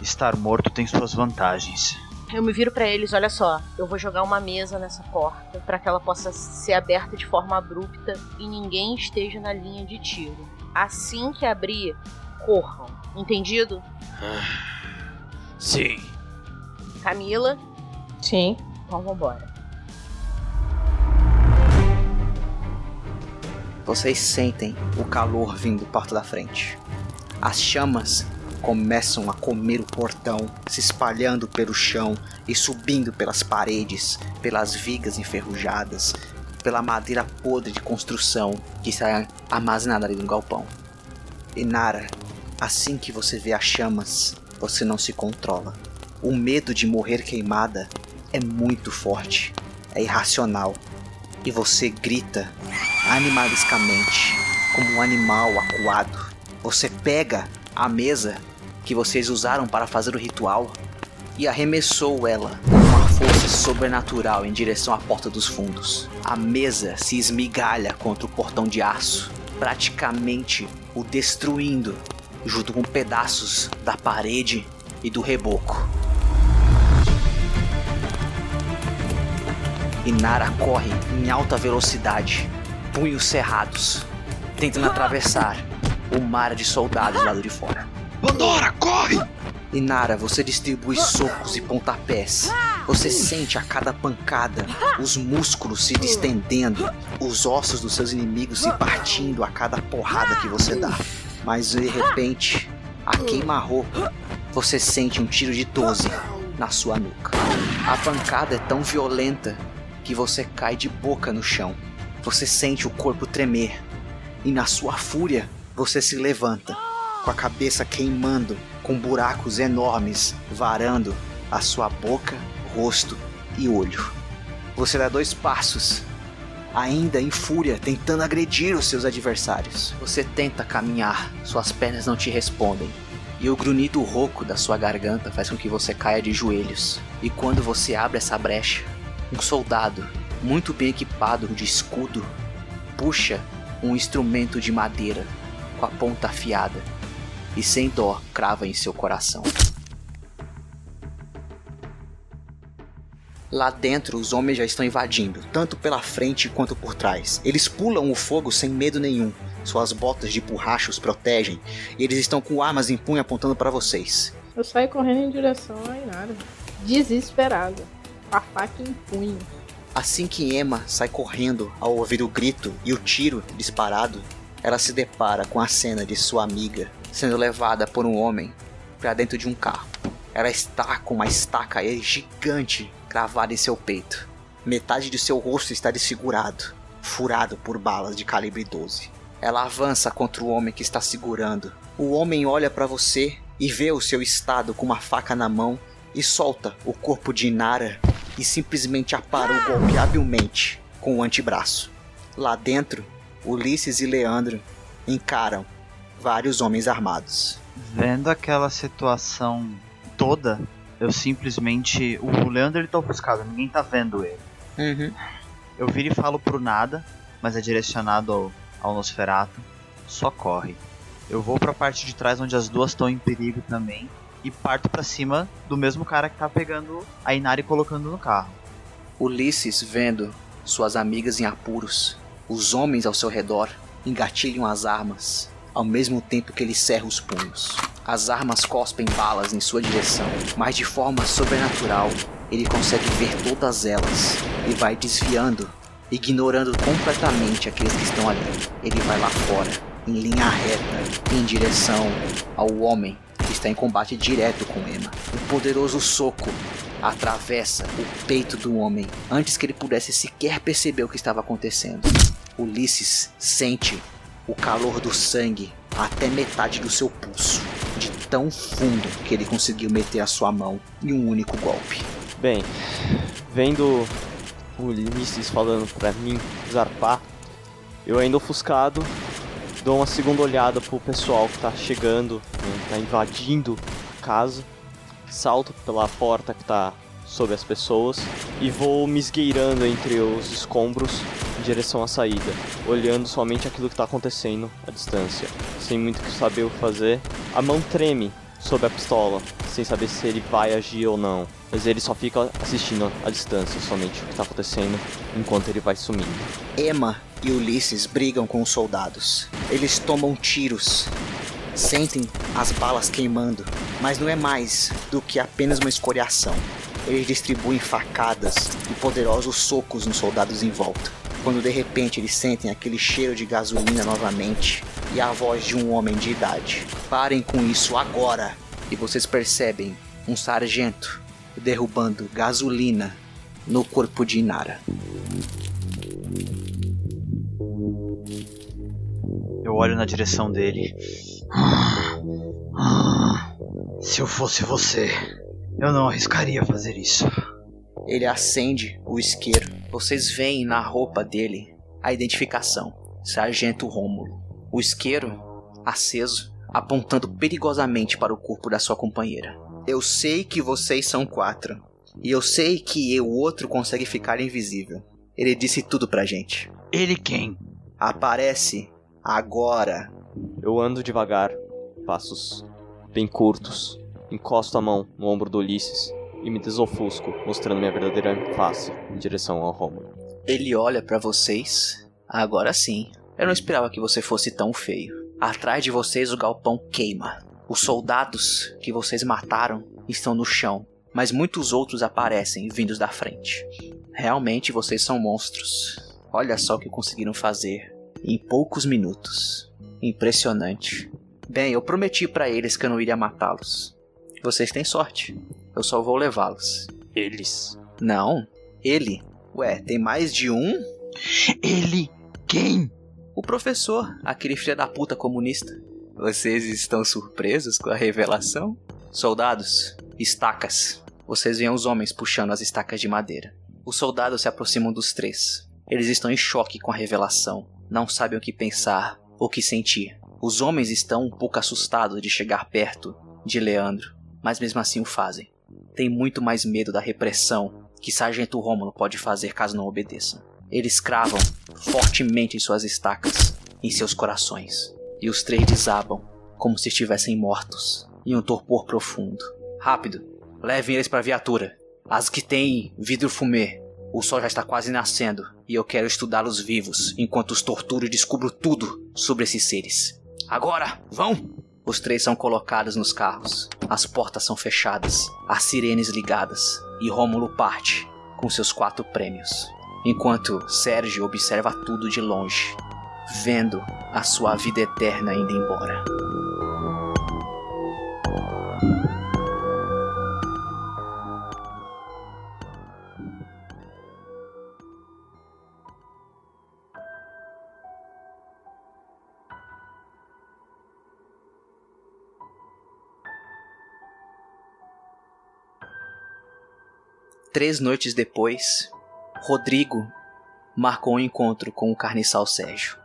Speaker 3: estar morto tem suas vantagens.
Speaker 2: Eu me viro pra eles, olha só, eu vou jogar uma mesa nessa porta pra que ela possa ser aberta de forma abrupta e ninguém esteja na linha de tiro. Assim que abrir, corram. Entendido?
Speaker 5: Sim.
Speaker 2: Camila,
Speaker 6: Sim.
Speaker 2: então vambora.
Speaker 1: Vocês sentem o calor vindo porta da frente. As chamas começam a comer o portão, se espalhando pelo chão e subindo pelas paredes, pelas vigas enferrujadas, pela madeira podre de construção que está armazenada ali no galpão. E Nara, assim que você vê as chamas, você não se controla. O medo de morrer queimada é muito forte, é irracional. E você grita animaliscamente, como um animal acuado. Você pega a mesa que vocês usaram para fazer o ritual e arremessou ela com uma força sobrenatural em direção à porta dos fundos. A mesa se esmigalha contra o portão de aço, praticamente o destruindo, junto com pedaços da parede e do reboco. E Nara corre em alta velocidade, punhos cerrados, tentando atravessar o mar de soldados do lado de fora.
Speaker 3: Pandora, corre!
Speaker 1: E Nara, você distribui socos e pontapés. Você sente a cada pancada os músculos se distendendo, os ossos dos seus inimigos se partindo a cada porrada que você dá. Mas de repente, a queima-roupa, você sente um tiro de 12 na sua nuca. A pancada é tão violenta que você cai de boca no chão. Você sente o corpo tremer e na sua fúria você se levanta, com a cabeça queimando, com buracos enormes varando a sua boca, rosto e olho. Você dá dois passos, ainda em fúria, tentando agredir os seus adversários. Você tenta caminhar, suas pernas não te respondem. E o grunhido rouco da sua garganta faz com que você caia de joelhos. E quando você abre essa brecha, um soldado, muito bem equipado de escudo, puxa um instrumento de madeira com a ponta afiada e sem dó crava em seu coração. Lá dentro, os homens já estão invadindo, tanto pela frente quanto por trás. Eles pulam o fogo sem medo nenhum. Suas botas de borracha os protegem e eles estão com armas em punho apontando para vocês.
Speaker 6: Eu saio correndo em direção a Inara. Desesperada. A faca em punho.
Speaker 1: Assim que Emma sai correndo ao ouvir o grito e o tiro disparado, ela se depara com a cena de sua amiga sendo levada por um homem para dentro de um carro. Ela está com uma estaca gigante cravada em seu peito. Metade de seu rosto está desfigurado, furado por balas de calibre 12. Ela avança contra o homem que está segurando. O homem olha para você e vê o seu estado com uma faca na mão e solta o corpo de Inara e simplesmente apara o golpe habilmente com o antebraço. Lá dentro, Ulisses e Leandro encaram vários homens armados.
Speaker 3: Vendo aquela situação toda, eu simplesmente. O Leandro ele tá ofuscado, ninguém tá vendo ele.
Speaker 1: Uhum.
Speaker 3: Eu viro e falo pro nada, mas é direcionado ao, ao Nosferato. Só corre. Eu vou pra parte de trás onde as duas estão em perigo também. E parto pra cima do mesmo cara que tá pegando a Inari e colocando no carro.
Speaker 1: Ulisses, vendo suas amigas em apuros, os homens ao seu redor engatilham as armas, ao mesmo tempo que ele cerra os punhos. As armas cospem balas em sua direção, mas de forma sobrenatural ele consegue ver todas elas e vai desviando, ignorando completamente aqueles que estão ali. Ele vai lá fora, em linha reta, em direção ao homem está em combate direto com Emma. Um poderoso soco atravessa o peito do homem antes que ele pudesse sequer perceber o que estava acontecendo. Ulisses sente o calor do sangue até metade do seu pulso, de tão fundo que ele conseguiu meter a sua mão em um único golpe.
Speaker 5: Bem, vendo o Ulisses falando pra mim zarpar, eu ainda ofuscado dou uma segunda olhada pro pessoal que tá chegando, né, tá invadindo a casa, salto pela porta que tá sobre as pessoas e vou me esgueirando entre os escombros em direção à saída, olhando somente aquilo que está acontecendo à distância, sem muito saber o que fazer. A mão treme sob a pistola, sem saber se ele vai agir ou não, mas ele só fica assistindo à distância somente o que está acontecendo enquanto ele vai sumindo.
Speaker 1: Emma e Ulisses brigam com os soldados. Eles tomam tiros, sentem as balas queimando, mas não é mais do que apenas uma escoriação. Eles distribuem facadas e poderosos socos nos soldados em volta. Quando de repente eles sentem aquele cheiro de gasolina novamente e a voz de um homem de idade. Parem com isso agora! E vocês percebem um sargento derrubando gasolina no corpo de Inara.
Speaker 3: Eu olho na direção dele.
Speaker 7: Se eu fosse você, eu não arriscaria fazer isso.
Speaker 1: Ele acende o isqueiro. Vocês veem na roupa dele a identificação: Sargento Rômulo. O isqueiro aceso, apontando perigosamente para o corpo da sua companheira. Eu sei que vocês são quatro. E eu sei que o outro consegue ficar invisível. Ele disse tudo pra gente.
Speaker 3: Ele quem?
Speaker 1: Aparece agora.
Speaker 5: Eu ando devagar, passos bem curtos, encosto a mão no ombro do Ulisses e me desofusco, mostrando minha verdadeira face em direção ao Rômulo.
Speaker 1: Ele olha pra vocês. Agora sim. Eu não esperava que você fosse tão feio. Atrás de vocês o galpão queima. Os soldados que vocês mataram estão no chão, mas muitos outros aparecem vindos da frente. Realmente vocês são monstros. Olha só o que conseguiram fazer em poucos minutos. Impressionante. Bem, eu prometi para eles que eu não iria matá-los. Vocês têm sorte. Eu só vou levá-los.
Speaker 5: Eles.
Speaker 1: Não, ele. Ué, tem mais de um?
Speaker 7: Ele? Quem?
Speaker 1: O professor, aquele filho da puta comunista. Vocês estão surpresos com a revelação? Soldados, estacas. Vocês veem os homens puxando as estacas de madeira. Os soldados se aproximam dos três. Eles estão em choque com a revelação. Não sabem o que pensar, o que sentir. Os homens estão um pouco assustados de chegar perto de Leandro, mas mesmo assim o fazem. Tem muito mais medo da repressão que Sargento Rômulo pode fazer caso não obedeçam. Eles cravam fortemente suas estacas em seus corações, e os três desabam como se estivessem mortos em um torpor profundo. Rápido, levem eles para a viatura. As que têm vidro fumê. O sol já está quase nascendo e eu quero estudá-los vivos enquanto os torturo e descubro tudo sobre esses seres. Agora, vão! Os três são colocados nos carros, as portas são fechadas, as sirenes ligadas e Rômulo parte com seus quatro prêmios, enquanto Sérgio observa tudo de longe, vendo a sua vida eterna indo embora. Três noites depois, Rodrigo marcou um encontro com o carniçal Sérgio.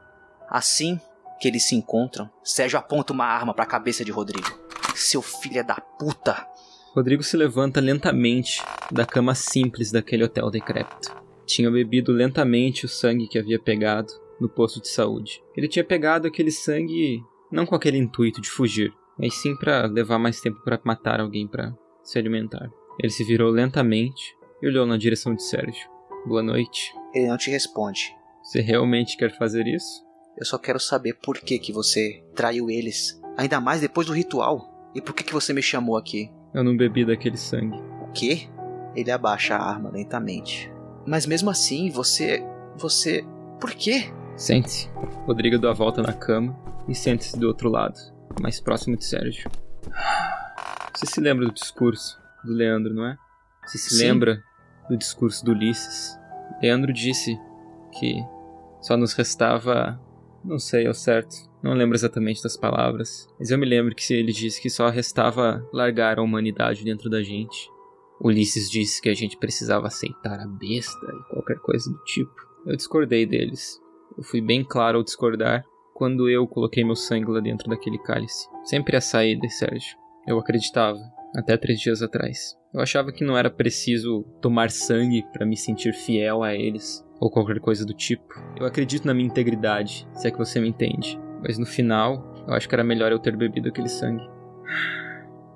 Speaker 1: Assim que eles se encontram, Sérgio aponta uma arma para a cabeça de Rodrigo. Seu filho da puta!
Speaker 4: Rodrigo se levanta lentamente da cama simples daquele hotel decrépito. Tinha bebido lentamente o sangue que havia pegado no posto de saúde. Ele tinha pegado aquele sangue não com aquele intuito de fugir, mas sim para levar mais tempo para matar alguém para se alimentar. Ele se virou lentamente e olhou na direção de Sérgio. Boa noite.
Speaker 1: Ele não te responde.
Speaker 4: Você realmente quer fazer isso?
Speaker 1: Eu só quero saber por que que você traiu eles, ainda mais depois do ritual. E por que que você me chamou aqui?
Speaker 4: Eu não bebi daquele sangue.
Speaker 1: O quê? Ele abaixa a arma lentamente. Mas mesmo assim, você. Você. Por quê?
Speaker 4: Sente-se. Rodrigo dá a volta na cama e sente-se do outro lado, mais próximo de Sérgio. Você se lembra do discurso do Leandro, não é? Você se
Speaker 1: Sim.
Speaker 4: lembra do discurso do Ulisses? Leandro disse que só nos restava. Não sei ao certo, não lembro exatamente das palavras, mas eu me lembro que ele disse que só restava largar a humanidade dentro da gente. Ulisses disse que a gente precisava aceitar a besta e qualquer coisa do tipo. Eu discordei deles. Eu fui bem claro ao discordar quando eu coloquei meu sangue lá dentro daquele cálice. Sempre a saída, Sérgio. Eu acreditava, até três dias atrás. Eu achava que não era preciso tomar sangue para me sentir fiel a eles, ou qualquer coisa do tipo. Eu acredito na minha integridade, se é que você me entende. Mas no final, eu acho que era melhor eu ter bebido aquele sangue.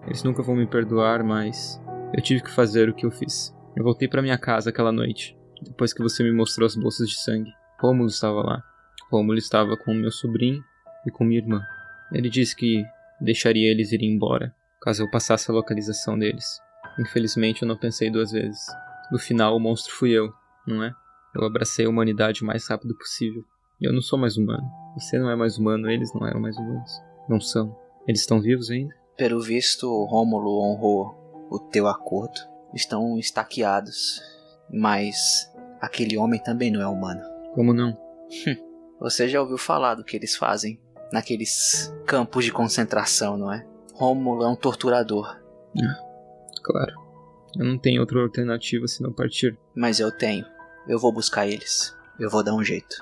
Speaker 4: Eles nunca vão me perdoar, mas eu tive que fazer o que eu fiz. Eu voltei para minha casa aquela noite, depois que você me mostrou as bolsas de sangue. Rômulo estava lá. Rômulo estava com meu sobrinho e com minha irmã. Ele disse que deixaria eles irem embora, caso eu passasse a localização deles. Infelizmente eu não pensei duas vezes. No final o monstro fui eu, não é? Eu abracei a humanidade o mais rápido possível. Eu não sou mais humano. Você não é mais humano, eles não eram mais humanos. Não são. Eles estão vivos ainda?
Speaker 1: Pelo visto, Rômulo honrou o teu acordo. Estão estaqueados. Mas aquele homem também não é humano.
Speaker 4: Como não?
Speaker 1: Você já ouviu falar do que eles fazem naqueles campos de concentração, não é? Rômulo é um torturador,
Speaker 4: Claro. Eu não tenho outra alternativa senão partir.
Speaker 1: mas eu tenho. Eu vou buscar eles. Eu vou dar um jeito.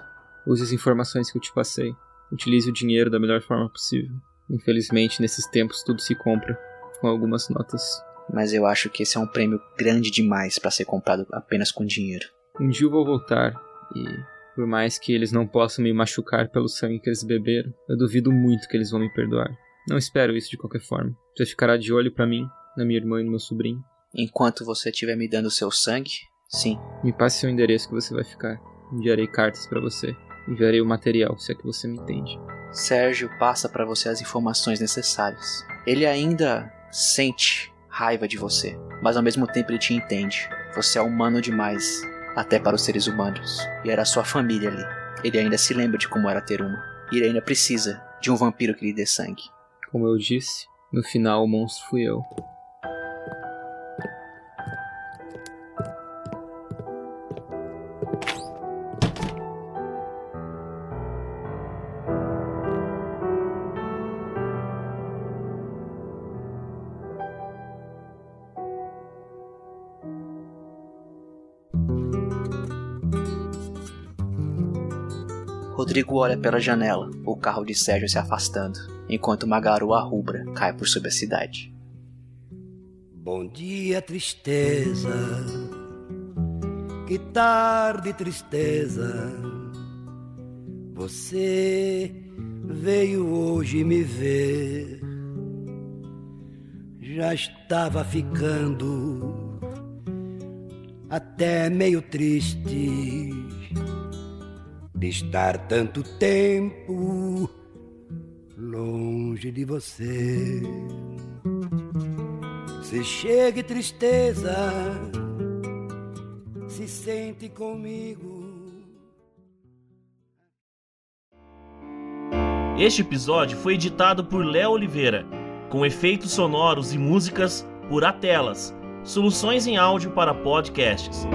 Speaker 4: Use as informações que eu te passei. Utilize o dinheiro da melhor forma possível. Infelizmente, nesses tempos tudo se compra com algumas notas.
Speaker 1: Mas eu acho que esse é um prêmio grande demais para ser comprado apenas com dinheiro.
Speaker 4: Um dia eu vou voltar e, por mais que eles não possam me machucar pelo sangue que eles beberam, eu duvido muito que eles vão me perdoar. Não espero isso de qualquer forma. Você ficará de olho pra mim, na minha irmã e no meu sobrinho.
Speaker 1: Enquanto você estiver me dando seu sangue, sim.
Speaker 4: Me passe seu endereço que você vai ficar. Enviarei cartas pra você. Enviarei o material, se é que você me entende.
Speaker 1: Sérgio passa para você as informações necessárias. Ele ainda sente raiva de você, mas ao mesmo tempo ele te entende. Você é humano demais, até para os seres humanos. E era sua família ali. Ele ainda se lembra de como era ter uma. E ele ainda precisa de um vampiro que lhe dê sangue.
Speaker 4: Como eu disse, no final o monstro fui eu.
Speaker 1: Rodrigo olha pela janela, o carro de Sérgio se afastando, enquanto uma garoa rubra cai por sobre a cidade.
Speaker 9: Bom dia, tristeza. Que tarde, tristeza. Você veio hoje me ver. Já estava ficando até meio triste de estar tanto tempo longe de você. Se chega tristeza, se sente comigo.
Speaker 10: Este episódio foi editado por Léo Oliveira, com efeitos sonoros e músicas por Atelas, soluções em áudio para podcasts.